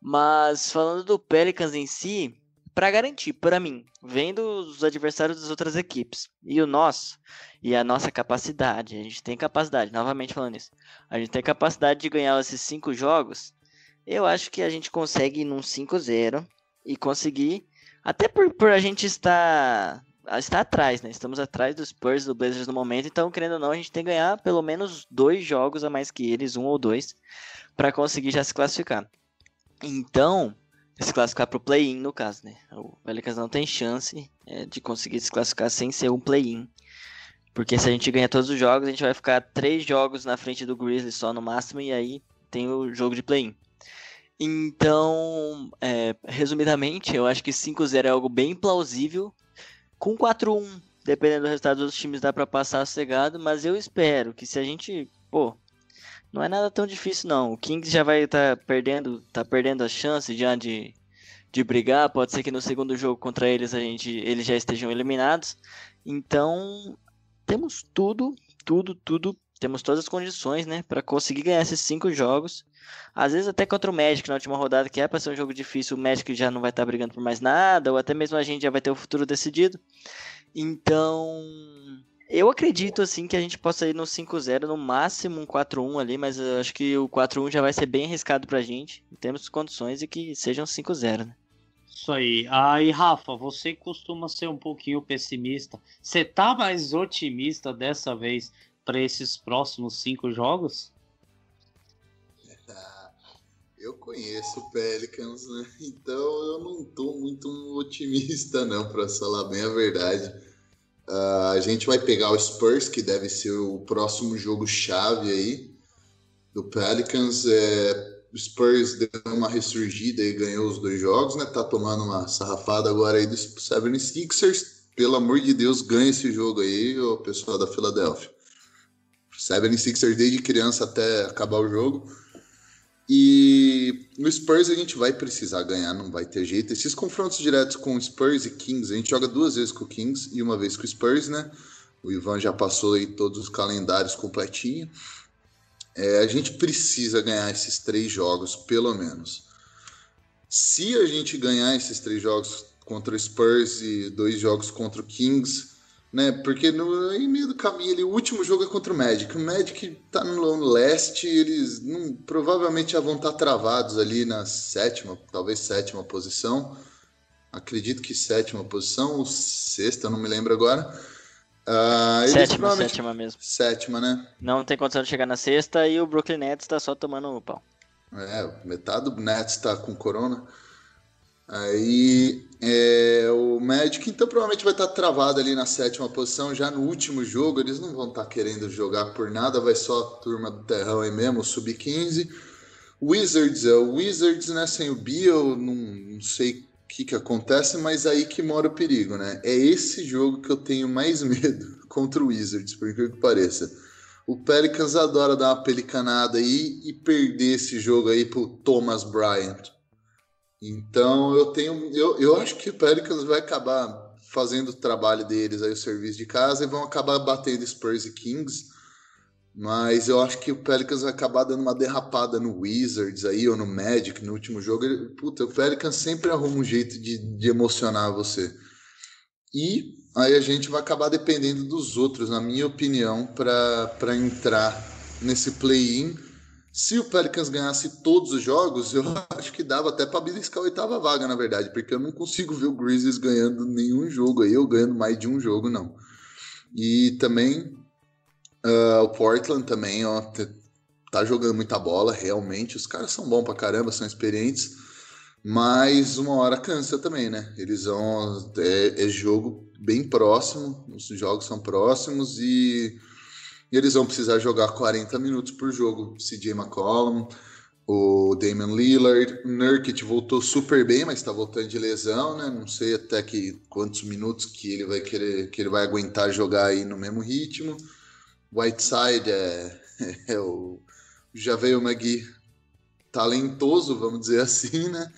Mas falando do Pelicans em si, para garantir, para mim, vendo os adversários das outras equipes e o nosso, e a nossa capacidade, a gente tem capacidade, novamente falando isso, a gente tem capacidade de ganhar esses cinco jogos, eu acho que a gente consegue ir num 5-0 e conseguir até por, por a gente estar, estar atrás, né? Estamos atrás dos Spurs, do Blazers no momento, então, querendo ou não, a gente tem que ganhar pelo menos dois jogos a mais que eles, um ou dois, para conseguir já se classificar. Então, se classificar para o play-in, no caso, né? O Pelicans não tem chance é, de conseguir se classificar sem ser um play-in. Porque se a gente ganhar todos os jogos, a gente vai ficar três jogos na frente do Grizzlies só no máximo, e aí tem o jogo de play-in. Então, é, resumidamente, eu acho que 5-0 é algo bem plausível. Com 4-1, dependendo do resultado dos outros times, dá para passar sossegado, mas eu espero que se a gente, pô, não é nada tão difícil não. O Kings já vai estar tá perdendo, tá perdendo as chances já de, de brigar. Pode ser que no segundo jogo contra eles a gente, eles já estejam eliminados. Então, temos tudo, tudo, tudo temos todas as condições, né, para conseguir ganhar esses cinco jogos. Às vezes até contra o Magic na última rodada, que é para ser um jogo difícil, o Magic já não vai estar tá brigando por mais nada, ou até mesmo a gente já vai ter o futuro decidido. Então, eu acredito assim que a gente possa ir no 5-0, no máximo um 4-1 ali, mas eu acho que o 4-1 já vai ser bem arriscado pra gente. Temos condições de que sejam 5-0, né? Isso aí. Aí, Rafa, você costuma ser um pouquinho pessimista. Você tá mais otimista dessa vez para esses próximos cinco jogos? Eu conheço o Pelicans, né? (laughs) Então eu não tô muito otimista, não, para falar bem a verdade. Uh, a gente vai pegar o Spurs, que deve ser o próximo jogo chave aí do Pelicans. É, o Spurs deu uma ressurgida e ganhou os dois jogos, né? Tá tomando uma sarrafada agora aí dos 76ers. Pelo amor de Deus, ganha esse jogo aí, o pessoal da Filadélfia. 76ers desde criança até acabar o jogo. E no Spurs a gente vai precisar ganhar, não vai ter jeito. Esses confrontos diretos com Spurs e Kings, a gente joga duas vezes com o Kings e uma vez com o Spurs, né? O Ivan já passou aí todos os calendários completinho. É, a gente precisa ganhar esses três jogos, pelo menos. Se a gente ganhar esses três jogos contra o Spurs e dois jogos contra o Kings, né? Porque no em meio do caminho ali, o último jogo é contra o Magic. O Magic tá no leste, eles não, provavelmente já vão estar tá travados ali na sétima, talvez sétima posição. Acredito que sétima posição, ou sexta, não me lembro agora. Uh, sétima, provavelmente... sétima mesmo. Sétima, né? Não tem condição de chegar na sexta e o Brooklyn Nets tá só tomando o pau. É, metade do Nets tá com corona. Aí é, o Magic, então, provavelmente vai estar travado ali na sétima posição. Já no último jogo, eles não vão estar querendo jogar por nada, vai só a turma do Terrão aí mesmo, sub-15. Wizards, é o Wizards, né? Sem o Bill, não, não sei o que, que acontece, mas aí que mora o perigo, né? É esse jogo que eu tenho mais (laughs) medo contra o Wizards, por incrível que pareça. O Pelicans adora dar uma pelicanada aí e perder esse jogo aí pro Thomas Bryant. Então eu tenho. Eu, eu acho que o Pelicans vai acabar fazendo o trabalho deles aí, o serviço de casa, e vão acabar batendo Spurs e Kings. Mas eu acho que o Pelicans vai acabar dando uma derrapada no Wizards aí, ou no Magic no último jogo. Ele, puta, o Pelicans sempre arruma um jeito de, de emocionar você. E aí a gente vai acabar dependendo dos outros, na minha opinião, para entrar nesse play-in se o Pelicans ganhasse todos os jogos, eu (laughs) acho que dava até para beliscar a oitava vaga, na verdade, porque eu não consigo ver o Grizzlies ganhando nenhum jogo aí, ou ganhando mais de um jogo, não. E também uh, o Portland também, ó, tá jogando muita bola, realmente. Os caras são bons pra caramba, são experientes, mas uma hora cansa também, né? Eles vão. É, é jogo bem próximo, os jogos são próximos e e eles vão precisar jogar 40 minutos por jogo. CJ McCollum, o Damian Lillard, Nurkic voltou super bem, mas está voltando de lesão, né? Não sei até que quantos minutos que ele vai querer, que ele vai aguentar jogar aí no mesmo ritmo. Whiteside é, (laughs) é o já veio o Magui talentoso, vamos dizer assim, né?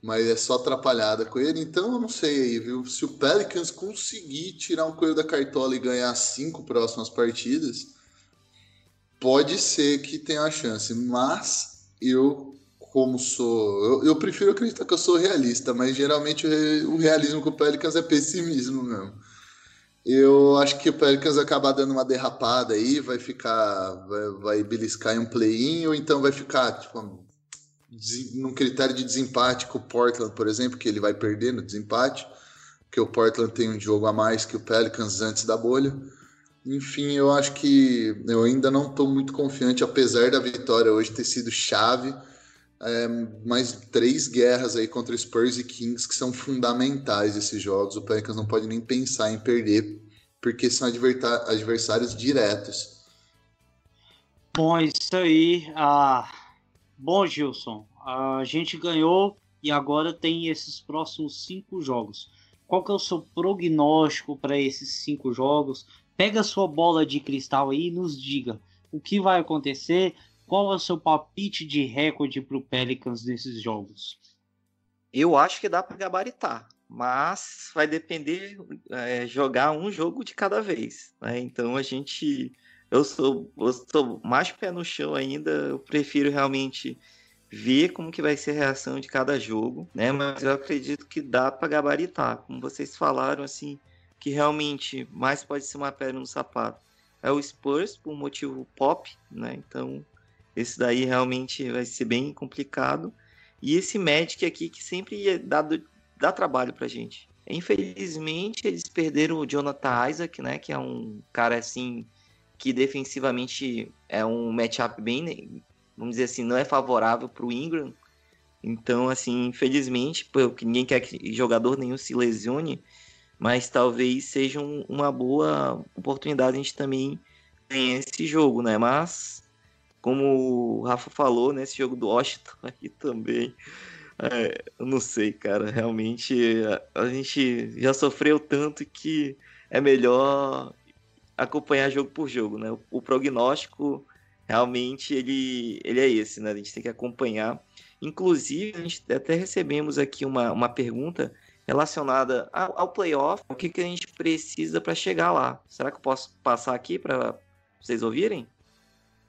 Mas é só atrapalhada com ele, então eu não sei aí, viu? Se o Pelicans conseguir tirar um coelho da cartola e ganhar cinco próximas partidas, pode ser que tenha uma chance, mas eu, como sou. Eu, eu prefiro acreditar que eu sou realista, mas geralmente o, realismo com o Pelicans é pessimismo mesmo. Eu acho que o Pelicans acabar dando uma derrapada aí, vai ficar. Vai, vai beliscar em um play-in, ou então vai ficar, tipo, num critério de desempate com o Portland, por exemplo, que ele vai perder no desempate, porque o Portland tem um jogo a mais que o Pelicans antes da bolha. Enfim, eu acho que eu ainda não estou muito confiante, apesar da vitória hoje ter sido chave. É, mais três guerras aí contra Spurs e Kings que são fundamentais esses jogos. O Pelicans não pode nem pensar em perder, porque são adversários diretos. Bom, isso aí. Ah, bom, Gilson, a gente ganhou e agora tem esses próximos cinco jogos. Qual que é o seu prognóstico para esses cinco jogos? Pega a sua bola de cristal aí e nos diga o que vai acontecer, qual é o seu palpite de recorde para o Pelicans nesses jogos. Eu acho que dá para gabaritar, mas vai depender é, jogar um jogo de cada vez. Né? Então a gente, eu sou, eu sou mais pé no chão ainda. Eu prefiro realmente ver como que vai ser a reação de cada jogo, né? Mas eu acredito que dá para gabaritar, como vocês falaram assim que realmente mais pode ser uma pedra no sapato é o Spurs, por motivo pop, né? Então, esse daí realmente vai ser bem complicado. E esse Magic aqui que sempre dá, dá trabalho pra gente. Infelizmente, eles perderam o Jonathan Isaac, né? Que é um cara assim que defensivamente é um matchup bem, vamos dizer assim, não é favorável para o Ingram. Então, assim, infelizmente, porque ninguém quer que jogador nenhum se lesione, mas talvez seja um, uma boa oportunidade a gente também ganhar esse jogo, né? Mas, como o Rafa falou, né, jogo do Washington (laughs) aqui também, é, eu não sei, cara, realmente a, a, gente já sofreu tanto que é melhor acompanhar jogo por jogo, né? O, o prognóstico realmente ele, ele é esse, né? A gente tem que acompanhar. Inclusive, a gente até recebemos aqui uma, uma pergunta relacionada ao, ao playoff, o que, que a gente precisa para chegar lá. Será que eu posso passar aqui para vocês ouvirem?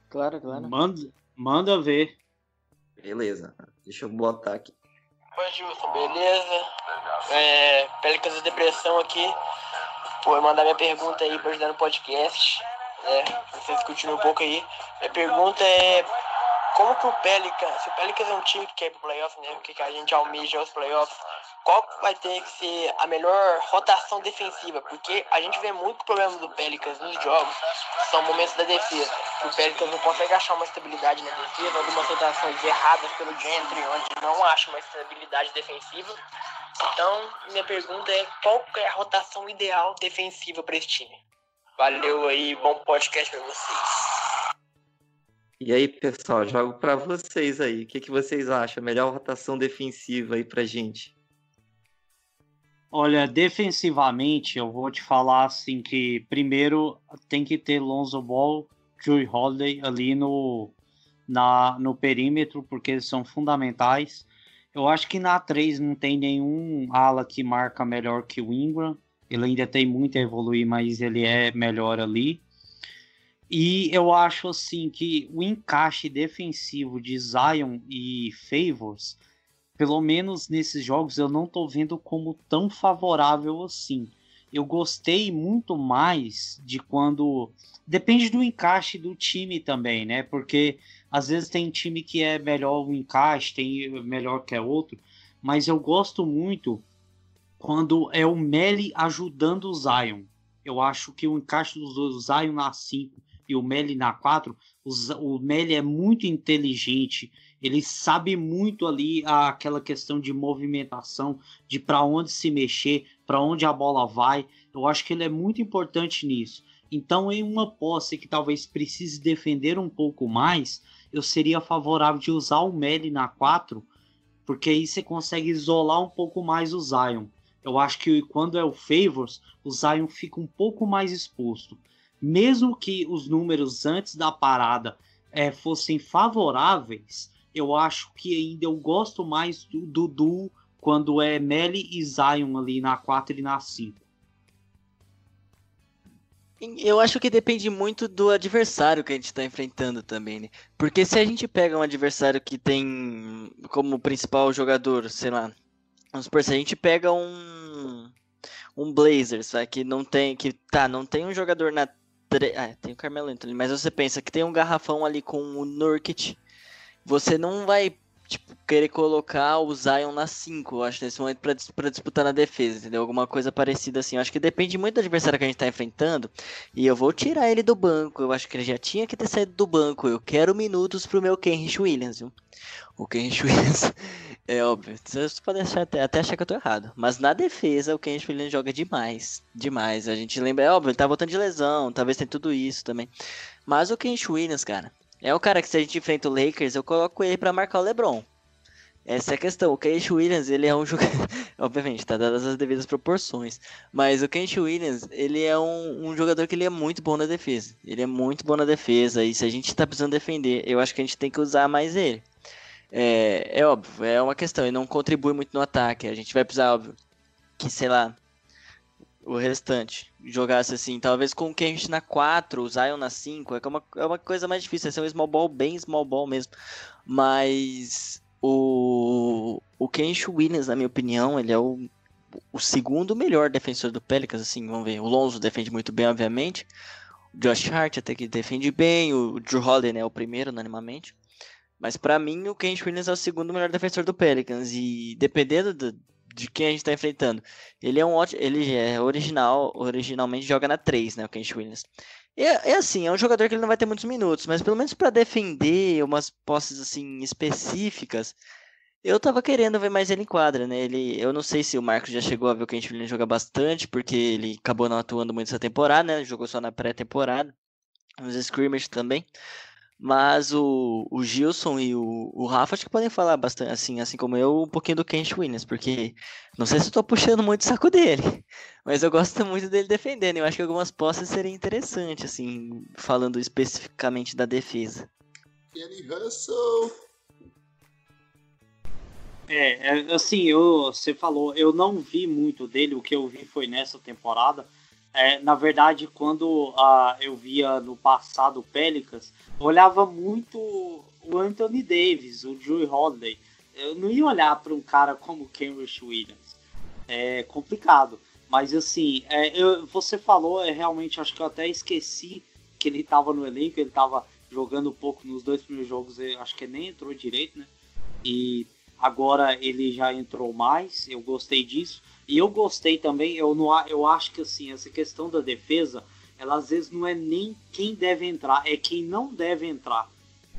Claro, claro. Manda, manda ver. Beleza, deixa eu botar aqui. Oi, Gilson, beleza? É, Pelicans de Depressão aqui. Vou mandar minha pergunta aí para ajudar no podcast. Né? Vocês continuam um pouco aí. Minha pergunta é como que o Pelicans, se o Pelicans é um time que quer ir pro playoff, né? O que, que a gente almeja os playoffs, qual vai ter que ser a melhor rotação defensiva? Porque a gente vê muito problema do Pelicans nos jogos, são momentos da defesa. O Pelicans não consegue achar uma estabilidade na defesa, algumas rotações erradas pelo Gentry, onde não acha uma estabilidade defensiva. Então, minha pergunta é qual é a rotação ideal defensiva para esse time? Valeu aí, bom podcast para vocês. E aí, pessoal, jogo para vocês aí. O que, que vocês acham? Melhor rotação defensiva aí pra gente? Olha, defensivamente, eu vou te falar assim que primeiro tem que ter Lonzo Ball, Joey Holiday ali no, na, no perímetro, porque eles são fundamentais. Eu acho que na 3 não tem nenhum ala que marca melhor que o Ingram. Ele ainda tem muito a evoluir, mas ele é melhor ali. E eu acho assim que o encaixe defensivo de Zion e Favors pelo menos nesses jogos eu não tô vendo como tão favorável assim. Eu gostei muito mais de quando depende do encaixe do time também, né? Porque às vezes tem time que é melhor o encaixe, tem melhor que é outro, mas eu gosto muito quando é o Meli ajudando o Zion. Eu acho que o encaixe dos dois, o Zion na 5 e o Meli na 4, o, Meli é muito inteligente, ele sabe muito ali aquela questão de movimentação, de para onde se mexer, para onde a bola vai. Eu acho que ele é muito importante nisso. Então, em uma posse que talvez precise defender um pouco mais, eu seria favorável de usar o Meli na 4, porque aí você consegue isolar um pouco mais o Zion. Eu acho que quando é o Favors, o Zion fica um pouco mais exposto. Mesmo que os números antes da parada é, fossem favoráveis, eu acho que ainda eu gosto mais do Dudu quando é Melly e Zion ali na 4 e na 5. Eu acho que depende muito do adversário que a gente está enfrentando também, né? Porque se a gente pega um adversário que tem como principal jogador, sei lá, vamos supor, se a gente pega um um Blazers, que não tem, que tá, não tem um jogador na ah, tem o Carmelo Anthony, mas você pensa que tem um garrafão ali com o Nurkic, você não vai tipo, querer colocar o Zion na 5, eu acho, nesse momento, para disputar na defesa, entendeu? Alguma coisa parecida assim. Eu acho que depende muito do adversário que a gente tá enfrentando. E eu vou tirar ele do banco. Eu acho que ele já tinha que ter saído do banco. Eu quero minutos pro meu Kenrich Williams, viu? O Kenrich (laughs) Williams, é óbvio. Vocês podem achar, até, até achar que eu tô errado. Mas na defesa, o Kenrich Williams joga demais. Demais. A gente lembra, é óbvio, ele tá voltando de lesão. Talvez tenha tudo isso também. Mas o Kenrich Williams, cara é o cara que se a gente enfrenta o Lakers, eu coloco ele para marcar o LeBron. Essa é a questão. O Kent Williams, ele é um jogador. (laughs) Obviamente, tá dadas as devidas proporções. Mas o Kent Williams, ele é um, um, jogador que ele é muito bom na defesa. Ele é muito bom na defesa. E se a gente tá precisando defender, eu acho que a gente tem que usar mais ele. É, é óbvio, é uma questão. Ele não contribui muito no ataque. A gente vai precisar, óbvio, que, sei lá, o restante jogasse assim, talvez com o Kenrich na 4, o Zion na 5, é uma, é uma coisa mais difícil, é ser um small ball bem small ball mesmo. Mas o, o Williams, na minha opinião, ele é o, o segundo melhor defensor do Pelicans, assim, vamos ver. O Lonzo defende muito bem, obviamente. O Josh Hart até que defende bem, o Drew Holiday né, é o primeiro, unanimamente. Mas para mim, o Kenrich Williams é o segundo melhor defensor do Pelicans. E dependendo do, de quem a gente tá enfrentando. Ele é um ótimo. Ele é original, originalmente joga na 3, né? O Kent Williams. É, é assim, é um jogador que ele não vai ter muitos minutos, mas pelo menos para defender umas posses assim específicas, eu tava querendo ver mais ele em quadra, né? Ele, eu não sei se o Marcos já chegou a ver o Kent Williams jogar bastante, porque ele acabou não atuando muito essa temporada, né? Jogou só na pré-temporada, nos scrimmage também. Mas o, o Gilson e o, o Rafa acho que podem falar bastante, assim, assim como eu, um pouquinho do Kent Williams, porque não sei se eu tô puxando muito o saco dele, (laughs) mas eu gosto muito dele defendendo. Eu acho que algumas posses seriam interessantes, assim, falando especificamente da defesa. Kenny Russell. É, é, assim, eu, você falou, eu não vi muito dele, o que eu vi foi nessa temporada. É, na verdade, quando uh, eu via no passado Pelicans, eu olhava muito o Anthony Davis, o Drew Holiday. Eu não ia olhar para um cara como o Kenrich Williams. É complicado. Mas assim, é, eu, você falou, é realmente, acho que eu até esqueci que ele estava no elenco, ele estava jogando um pouco nos dois primeiros jogos, acho que nem entrou direito, né? E agora ele já entrou mais, eu gostei disso. E eu gostei também, eu, não, eu acho que assim, essa questão da defesa, ela às vezes não é nem quem deve entrar, é quem não deve entrar.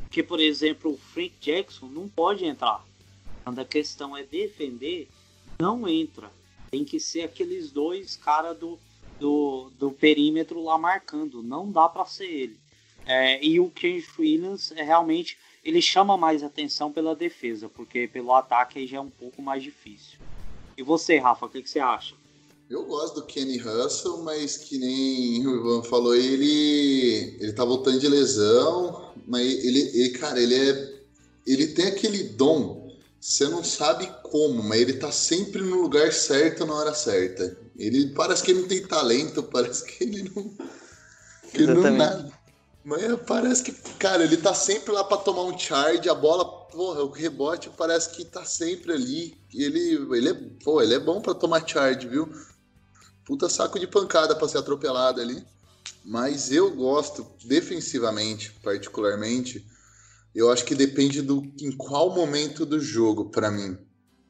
Porque, por exemplo, o Frank Jackson não pode entrar. Quando a questão é defender, não entra. Tem que ser aqueles dois caras do, do, do perímetro lá marcando. Não dá para ser ele. É, e o Ken Williams é realmente ele chama mais atenção pela defesa, porque pelo ataque aí já é um pouco mais difícil. E você, Rafa, o que, que você acha? Eu gosto do Kenny Russell, mas que nem o Ivan falou, ele ele tá voltando de lesão, mas ele, ele cara, ele é ele tem aquele dom. Você não sabe como, mas ele tá sempre no lugar certo na hora certa. Ele parece que ele não tem talento, (laughs) parece que ele não que ele não nada. Mas parece que, cara, ele tá sempre lá para tomar um charge, a bola, porra, o rebote parece que tá sempre ali. Ele, ele, é, pô, ele é bom para tomar charge, viu? Puta saco de pancada para ser atropelado ali. Mas eu gosto, defensivamente, particularmente, eu acho que depende do em qual momento do jogo, para mim.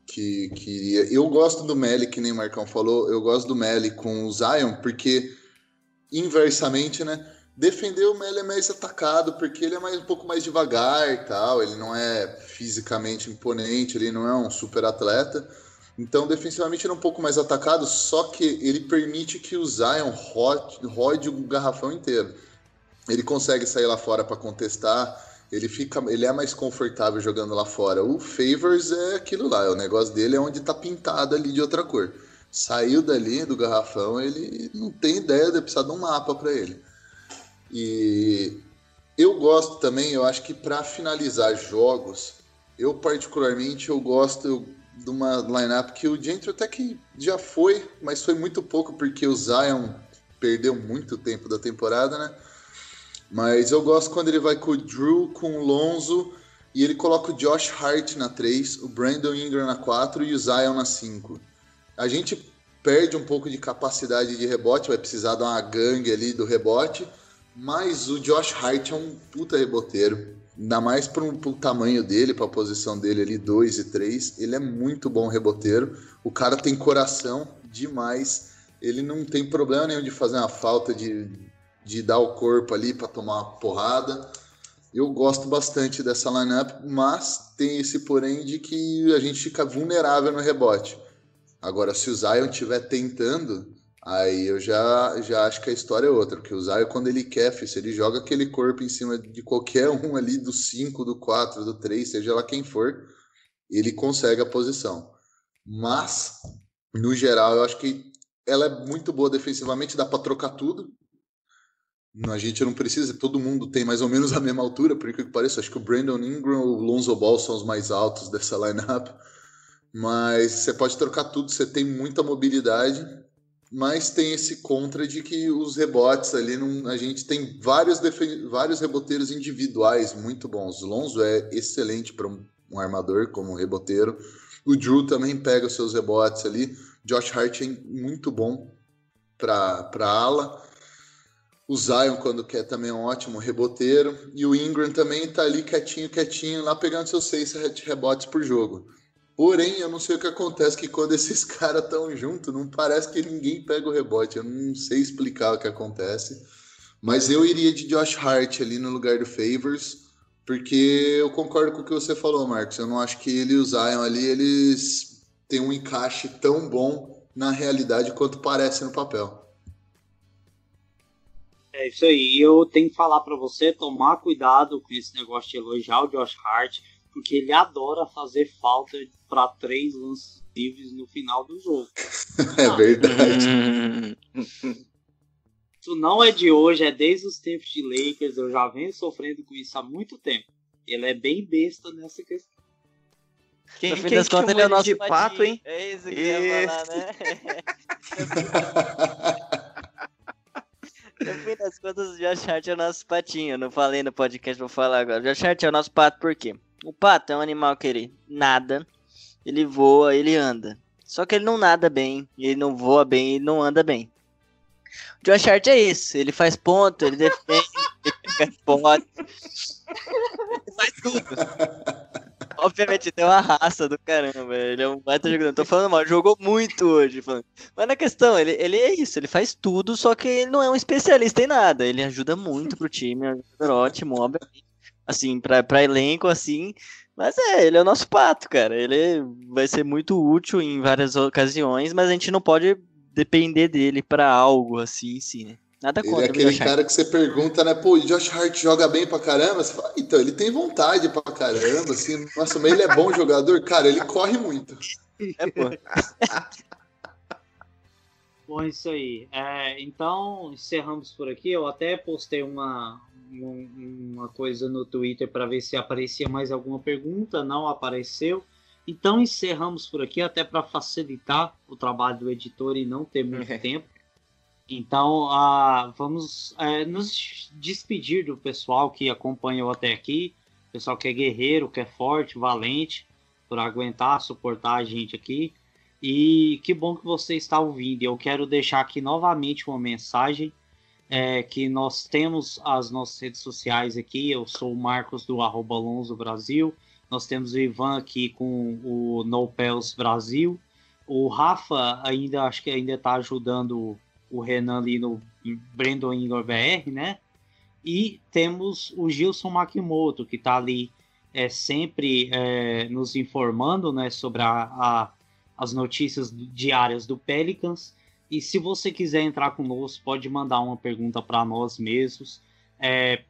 Que, que eu gosto do Melly, que nem o Marcão falou, eu gosto do Melly com o Zion, porque inversamente, né? Defender o Melo é mais atacado, porque ele é mais, um pouco mais devagar e tal, ele não é fisicamente imponente, ele não é um super atleta. Então, defensivamente, ele é um pouco mais atacado, só que ele permite que o Zion rode, o garrafão inteiro. Ele consegue sair lá fora para contestar, ele fica, ele é mais confortável jogando lá fora. O Favors é aquilo lá, o negócio dele é onde tá pintado ali de outra cor. Saiu dali do garrafão, ele não tem ideia de precisar de um mapa para ele. E eu gosto também, eu acho que para finalizar jogos, eu particularmente eu gosto de uma lineup que o Gentry até que já foi, mas foi muito pouco porque o Zion perdeu muito tempo da temporada, né? Mas eu gosto quando ele vai com o Drew, com o Lonzo e ele coloca o Josh Hart na 3, o Brandon Ingram na 4 e o Zion na 5. A gente perde um pouco de capacidade de rebote, vai precisar dar uma gangue ali do rebote, mas o Josh Hart é um puta reboteiro. Ainda mais para o tamanho dele, para a posição dele ali, 2 e 3. Ele é muito bom reboteiro. O cara tem coração demais. Ele não tem problema nenhum de fazer uma falta, de, de dar o corpo ali para tomar uma porrada. Eu gosto bastante dessa lineup, mas tem esse porém de que a gente fica vulnerável no rebote. Agora, se o Zion estiver tentando, Aí eu já, já acho que a história é outra, porque o Zion, quando ele quer, se ele joga aquele corpo em cima de qualquer um ali do 5, do 4, do 3, seja lá quem for, ele consegue a posição. Mas, no geral, eu acho que ela é muito boa defensivamente, dá para trocar tudo. A gente não precisa, todo mundo tem mais ou menos a mesma altura, por que pareça. Acho que o Brandon Ingram o Lonzo Ball são os mais altos dessa lineup. Mas você pode trocar tudo, você tem muita mobilidade mas tem esse contra de que os rebotes ali, não, a gente tem vários, vários reboteiros individuais muito bons. Lonzo é excelente para um, um, armador como reboteiro. O Drew também pega os seus rebotes ali. Josh Hart é muito bom para ala. O Zion, quando quer, também é um ótimo reboteiro. E o Ingram também está ali quietinho, quietinho, lá pegando seus seis rebotes por jogo. Porém, eu não sei o que acontece que quando esses (laughs) caras estão juntos, não parece que ninguém pega o rebote. Eu não sei explicar o que acontece. Mas eu iria de Josh Hart ali no lugar do Favors, porque eu concordo com o que você falou, Marcos. Eu não acho que ele e o Zion ali, eles têm um encaixe tão bom na realidade quanto parece no papel. É isso aí. Eu tenho que falar para você tomar cuidado com esse negócio de elogiar o Josh Hart, porque ele adora fazer falta para três lances livres no final do jogo. (laughs) é verdade. (laughs) Isso não é de hoje, é desde os tempos de Lakers. Eu já venho sofrendo com isso há muito tempo. Ele é bem besta nessa questão. Quem, no fim das contas, ele é o nosso de pato, hein? É isso que eu ia falar, né? (laughs) no fim das contas, o Josh Hart é o nosso patinho. Eu não falei no podcast, vou falar agora. O Josh Hart é o nosso pato por quê? O pato é um animal que ele nada, ele voa, ele anda. Só que ele não nada bem, ele não voa bem, ele não anda bem. O Josh Hart é isso, ele faz ponto, ele defende, (laughs) ele pega ponto. Ele faz tudo. Obviamente tem uma raça do caramba, ele é um baita jogador. Tô falando mal, jogou muito hoje. Falando. Mas na questão, ele, ele é isso, ele faz tudo, só que ele não é um especialista em nada. Ele ajuda muito pro time, é um jogador ótimo, obviamente. Assim, pra, pra elenco, assim. Mas é, ele é o nosso pato, cara. Ele vai ser muito útil em várias ocasiões, mas a gente não pode depender dele para algo assim, sim, né? Nada contra. Ele é aquele cara que você pergunta, né? Pô, o Josh Hart joga bem pra caramba? Você fala, então, ele tem vontade pra caramba, assim. Nossa, mas ele é bom jogador? Cara, ele corre muito. É, pô. (laughs) Bom, isso aí. É, então, encerramos por aqui. Eu até postei uma, uma coisa no Twitter para ver se aparecia mais alguma pergunta. Não apareceu. Então, encerramos por aqui, até para facilitar o trabalho do editor e não ter muito (laughs) tempo. Então, uh, vamos uh, nos despedir do pessoal que acompanhou até aqui, pessoal que é guerreiro, que é forte, valente, por aguentar, suportar a gente aqui. E que bom que você está ouvindo. Eu quero deixar aqui novamente uma mensagem é, que nós temos as nossas redes sociais aqui. Eu sou o Marcos do arroba Alonso Brasil. Nós temos o Ivan aqui com o No Pels Brasil. O Rafa ainda acho que ainda está ajudando o Renan ali no Brandon Ingram BR, né? E temos o Gilson Makimoto, que está ali é, sempre é, nos informando né, sobre a, a, as notícias diárias do Pelicans. E se você quiser entrar conosco, pode mandar uma pergunta para nós mesmos. É,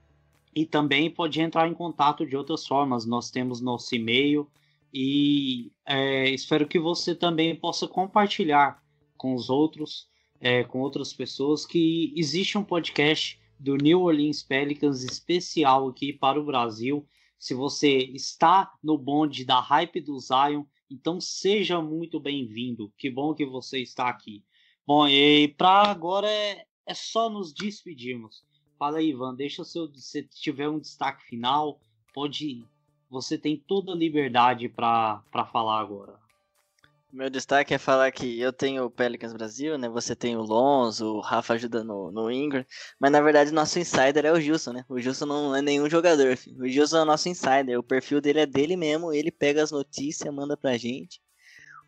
e também pode entrar em contato de outras formas. Nós temos nosso e-mail e é, espero que você também possa compartilhar com os outros é, com outras pessoas que existe um podcast do New Orleans Pelicans especial aqui para o Brasil. Se você está no bonde da hype do Zion, então seja muito bem-vindo. Que bom que você está aqui. Bom, e para agora é, é só nos despedirmos. Fala aí, Ivan, deixa seu, se tiver um destaque final, pode. Você tem toda a liberdade para falar agora. Meu destaque é falar que eu tenho o Pelicans Brasil, né? Você tem o Lonzo, o Rafa ajuda no, no Ingram. Mas na verdade nosso insider é o Gilson, né? O Gilson não é nenhum jogador, filho. O Gilson é o nosso insider. O perfil dele é dele mesmo. Ele pega as notícias, manda pra gente.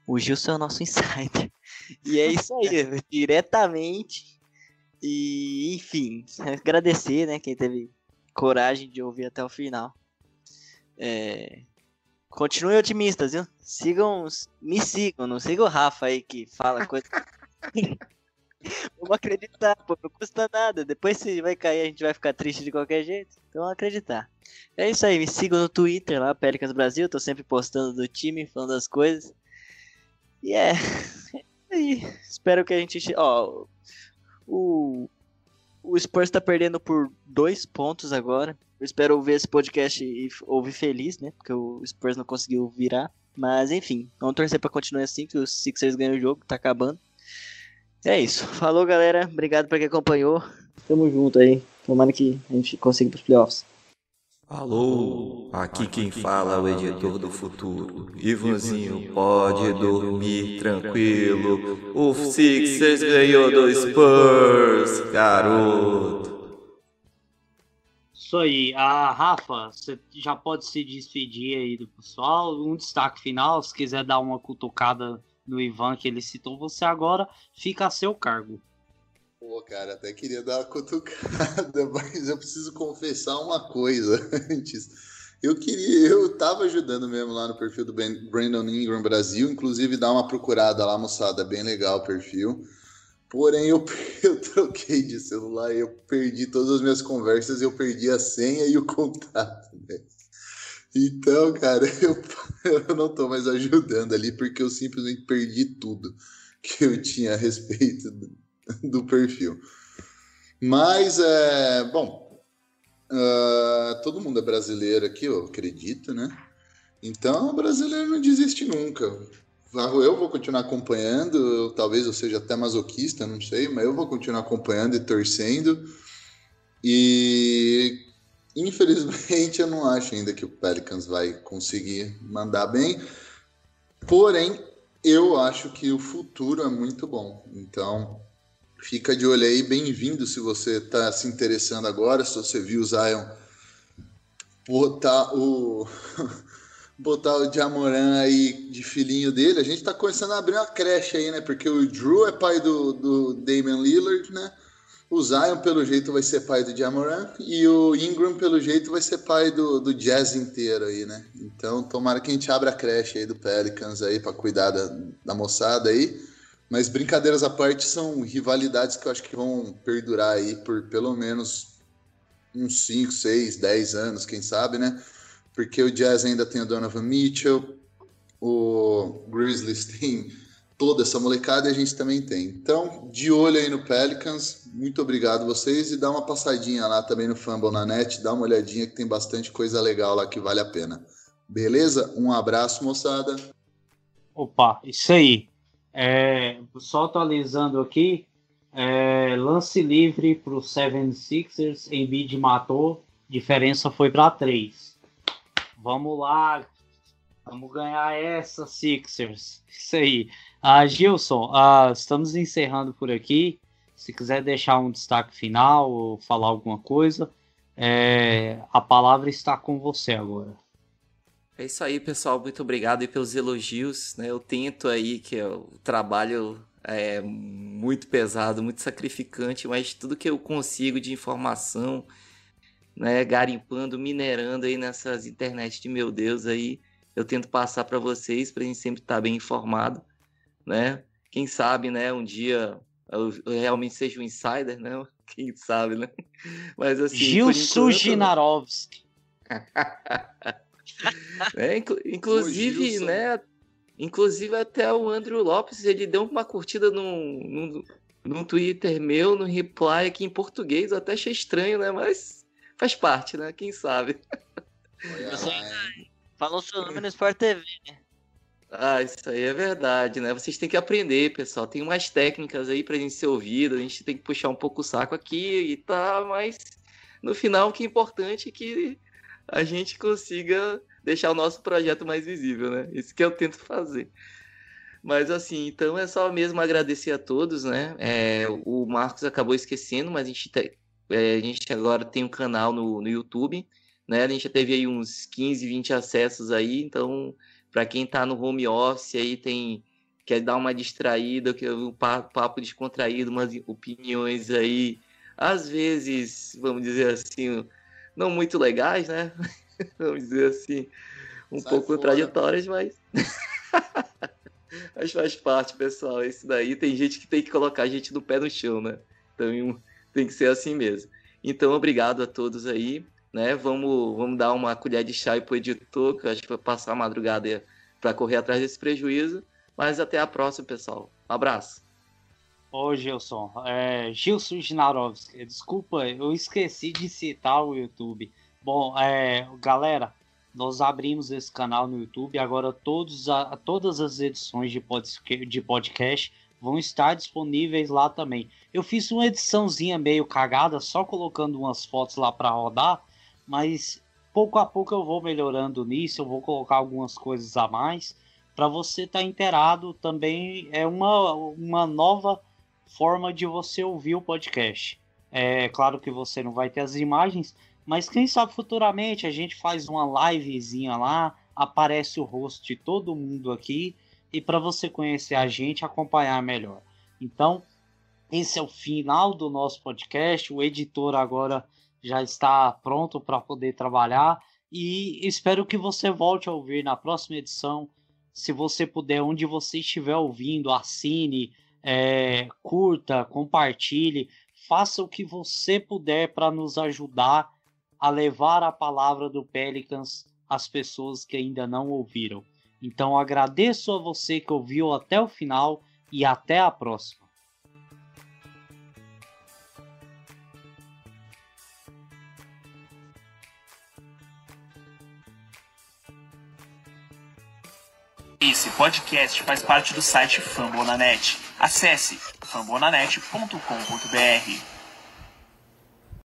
O Gilson é o nosso (laughs) insider. E é isso aí, (laughs) diretamente. E enfim, agradecer, né? Quem teve coragem de ouvir até o final. É, Continuem otimistas, viu? Sigam, me sigam, não sigam o Rafa aí que fala (laughs) coisa. Vamos acreditar, pô, não custa nada. Depois se vai cair, a gente vai ficar triste de qualquer jeito. Então acreditar. É isso aí, me sigam no Twitter lá, Pelicans Brasil. Tô sempre postando do time, falando das coisas. E é. (laughs) E espero que a gente. Ó, o. O Spurs tá perdendo por dois pontos agora. Eu espero ouvir esse podcast e ouvir feliz, né? Porque o Spurs não conseguiu virar. Mas enfim, vamos torcer para continuar assim, que os Sixers ganham o jogo, tá acabando. É isso. Falou, galera. Obrigado para quem acompanhou. Tamo junto aí. Tomara que a gente consiga pros playoffs. Alô, aqui quem fala é o editor do futuro. Ivanzinho pode dormir tranquilo. O Sixers ganhou do Spurs, garoto. Isso aí. A Rafa, você já pode se despedir aí do pessoal. Um destaque final, se quiser dar uma cutucada no Ivan que ele citou você agora, fica a seu cargo. Pô, cara, até queria dar uma cutucada, (laughs) mas eu preciso confessar uma coisa (laughs) antes. Eu queria, eu tava ajudando mesmo lá no perfil do Brandon Ingram Brasil, inclusive dá uma procurada lá, moçada, bem legal o perfil Porém, eu, (laughs) eu troquei de celular, eu perdi todas as minhas conversas, eu perdi a senha e o contato. Né? Então, cara, (laughs) eu, eu não tô mais ajudando ali porque eu simplesmente perdi tudo que eu tinha a respeito do, do perfil. Mas, é, bom, uh, todo mundo é brasileiro aqui, eu acredito, né? Então, o brasileiro não desiste nunca. Eu vou continuar acompanhando, talvez eu seja até masoquista, não sei, mas eu vou continuar acompanhando e torcendo. E infelizmente (laughs) eu não acho ainda que o Pelicans vai conseguir mandar bem. Porém, eu acho que o futuro é muito bom. Então, fica de olho aí, bem-vindo se você está se interessando agora, se você viu o Zion botar o (laughs) botar o Jamoran aí de filhinho dele, a gente está começando a abrir uma creche aí, né? Porque o Drew é pai do, do Damian Lillard, né? O Zion, pelo jeito, vai ser pai do Jamoran e o Ingram, pelo jeito, vai ser pai do, do Jazz inteiro aí, né? Então, tomara que a gente abra a creche aí do Pelicans aí para cuidar da, da moçada aí. Mas brincadeiras à parte, são rivalidades que eu acho que vão perdurar aí por pelo menos uns 5, 6, 10 anos, quem sabe, né? Porque o Jazz ainda tem o Donovan Mitchell, o Grizzlies (laughs) tem toda essa molecada e a gente também tem. Então, de olho aí no Pelicans, muito obrigado vocês e dá uma passadinha lá também no Fumble na net, dá uma olhadinha que tem bastante coisa legal lá que vale a pena. Beleza? Um abraço, moçada. Opa, isso aí. É, só atualizando aqui, é, lance livre para o 76ers, Embiid matou, diferença foi para 3. Vamos lá. Vamos ganhar essa, Sixers. Isso aí. Ah, Gilson, ah, estamos encerrando por aqui. Se quiser deixar um destaque final ou falar alguma coisa, é, a palavra está com você agora. É isso aí, pessoal. Muito obrigado pelos elogios. Né? Eu tento aí que o trabalho é muito pesado, muito sacrificante, mas tudo que eu consigo de informação, né, garimpando, minerando aí nessas internet de meu Deus aí, eu tento passar para vocês para a gente sempre estar tá bem informado, né? Quem sabe, né, um dia eu realmente seja um insider, né? (laughs) Quem sabe, né? Mas assim, Gilson Ginarovski. (laughs) é, inclusive, né, inclusive até o Andrew Lopes, ele deu uma curtida no, no, no Twitter meu, no reply aqui em português, eu até achei estranho, né? Mas faz parte, né? Quem sabe? Falou seu nome no Sport TV, né? Ah, isso aí é verdade, né? Vocês têm que aprender, pessoal. Tem umas técnicas aí pra gente ser ouvido, a gente tem que puxar um pouco o saco aqui e tá, mas no final o que é importante é que a gente consiga deixar o nosso projeto mais visível, né? Isso que eu tento fazer. Mas assim, então é só mesmo agradecer a todos, né? É, o Marcos acabou esquecendo, mas a gente é, a gente agora tem um canal no, no YouTube, né? A gente já teve aí uns 15, 20 acessos aí, então para quem está no home office aí tem quer dar uma distraída, que um papo descontraído, umas opiniões aí, às vezes, vamos dizer assim, não muito legais, né? (laughs) vamos dizer assim, um Sai pouco fora. contraditórias, mas (laughs) mas faz parte, pessoal. Isso daí tem gente que tem que colocar a gente do pé no chão, né? Então, tem que ser assim mesmo. Então, obrigado a todos aí, né? Vamos, vamos dar uma colher de chá para o editor, que eu acho que vai passar a madrugada para correr atrás desse prejuízo. Mas até a próxima, pessoal. Um abraço. Ô, Gilson, é, Gilson Ginarovski, desculpa, eu esqueci de citar o YouTube. Bom, é, galera, nós abrimos esse canal no YouTube, agora todos a, todas as edições de, de podcast vão estar disponíveis lá também. Eu fiz uma ediçãozinha meio cagada, só colocando umas fotos lá para rodar, mas pouco a pouco eu vou melhorando nisso, eu vou colocar algumas coisas a mais para você estar tá inteirado também é uma, uma nova forma de você ouvir o podcast. É claro que você não vai ter as imagens, mas quem sabe futuramente a gente faz uma livezinha lá, aparece o rosto de todo mundo aqui e para você conhecer a gente, acompanhar melhor. Então, esse é o final do nosso podcast. O editor agora já está pronto para poder trabalhar e espero que você volte a ouvir na próxima edição. Se você puder, onde você estiver ouvindo, assine, é, curta, compartilhe, faça o que você puder para nos ajudar a levar a palavra do Pelicans às pessoas que ainda não ouviram. Então agradeço a você que ouviu até o final e até a próxima. Esse podcast faz parte do site Fambonanet. Acesse fambonanet.com.br.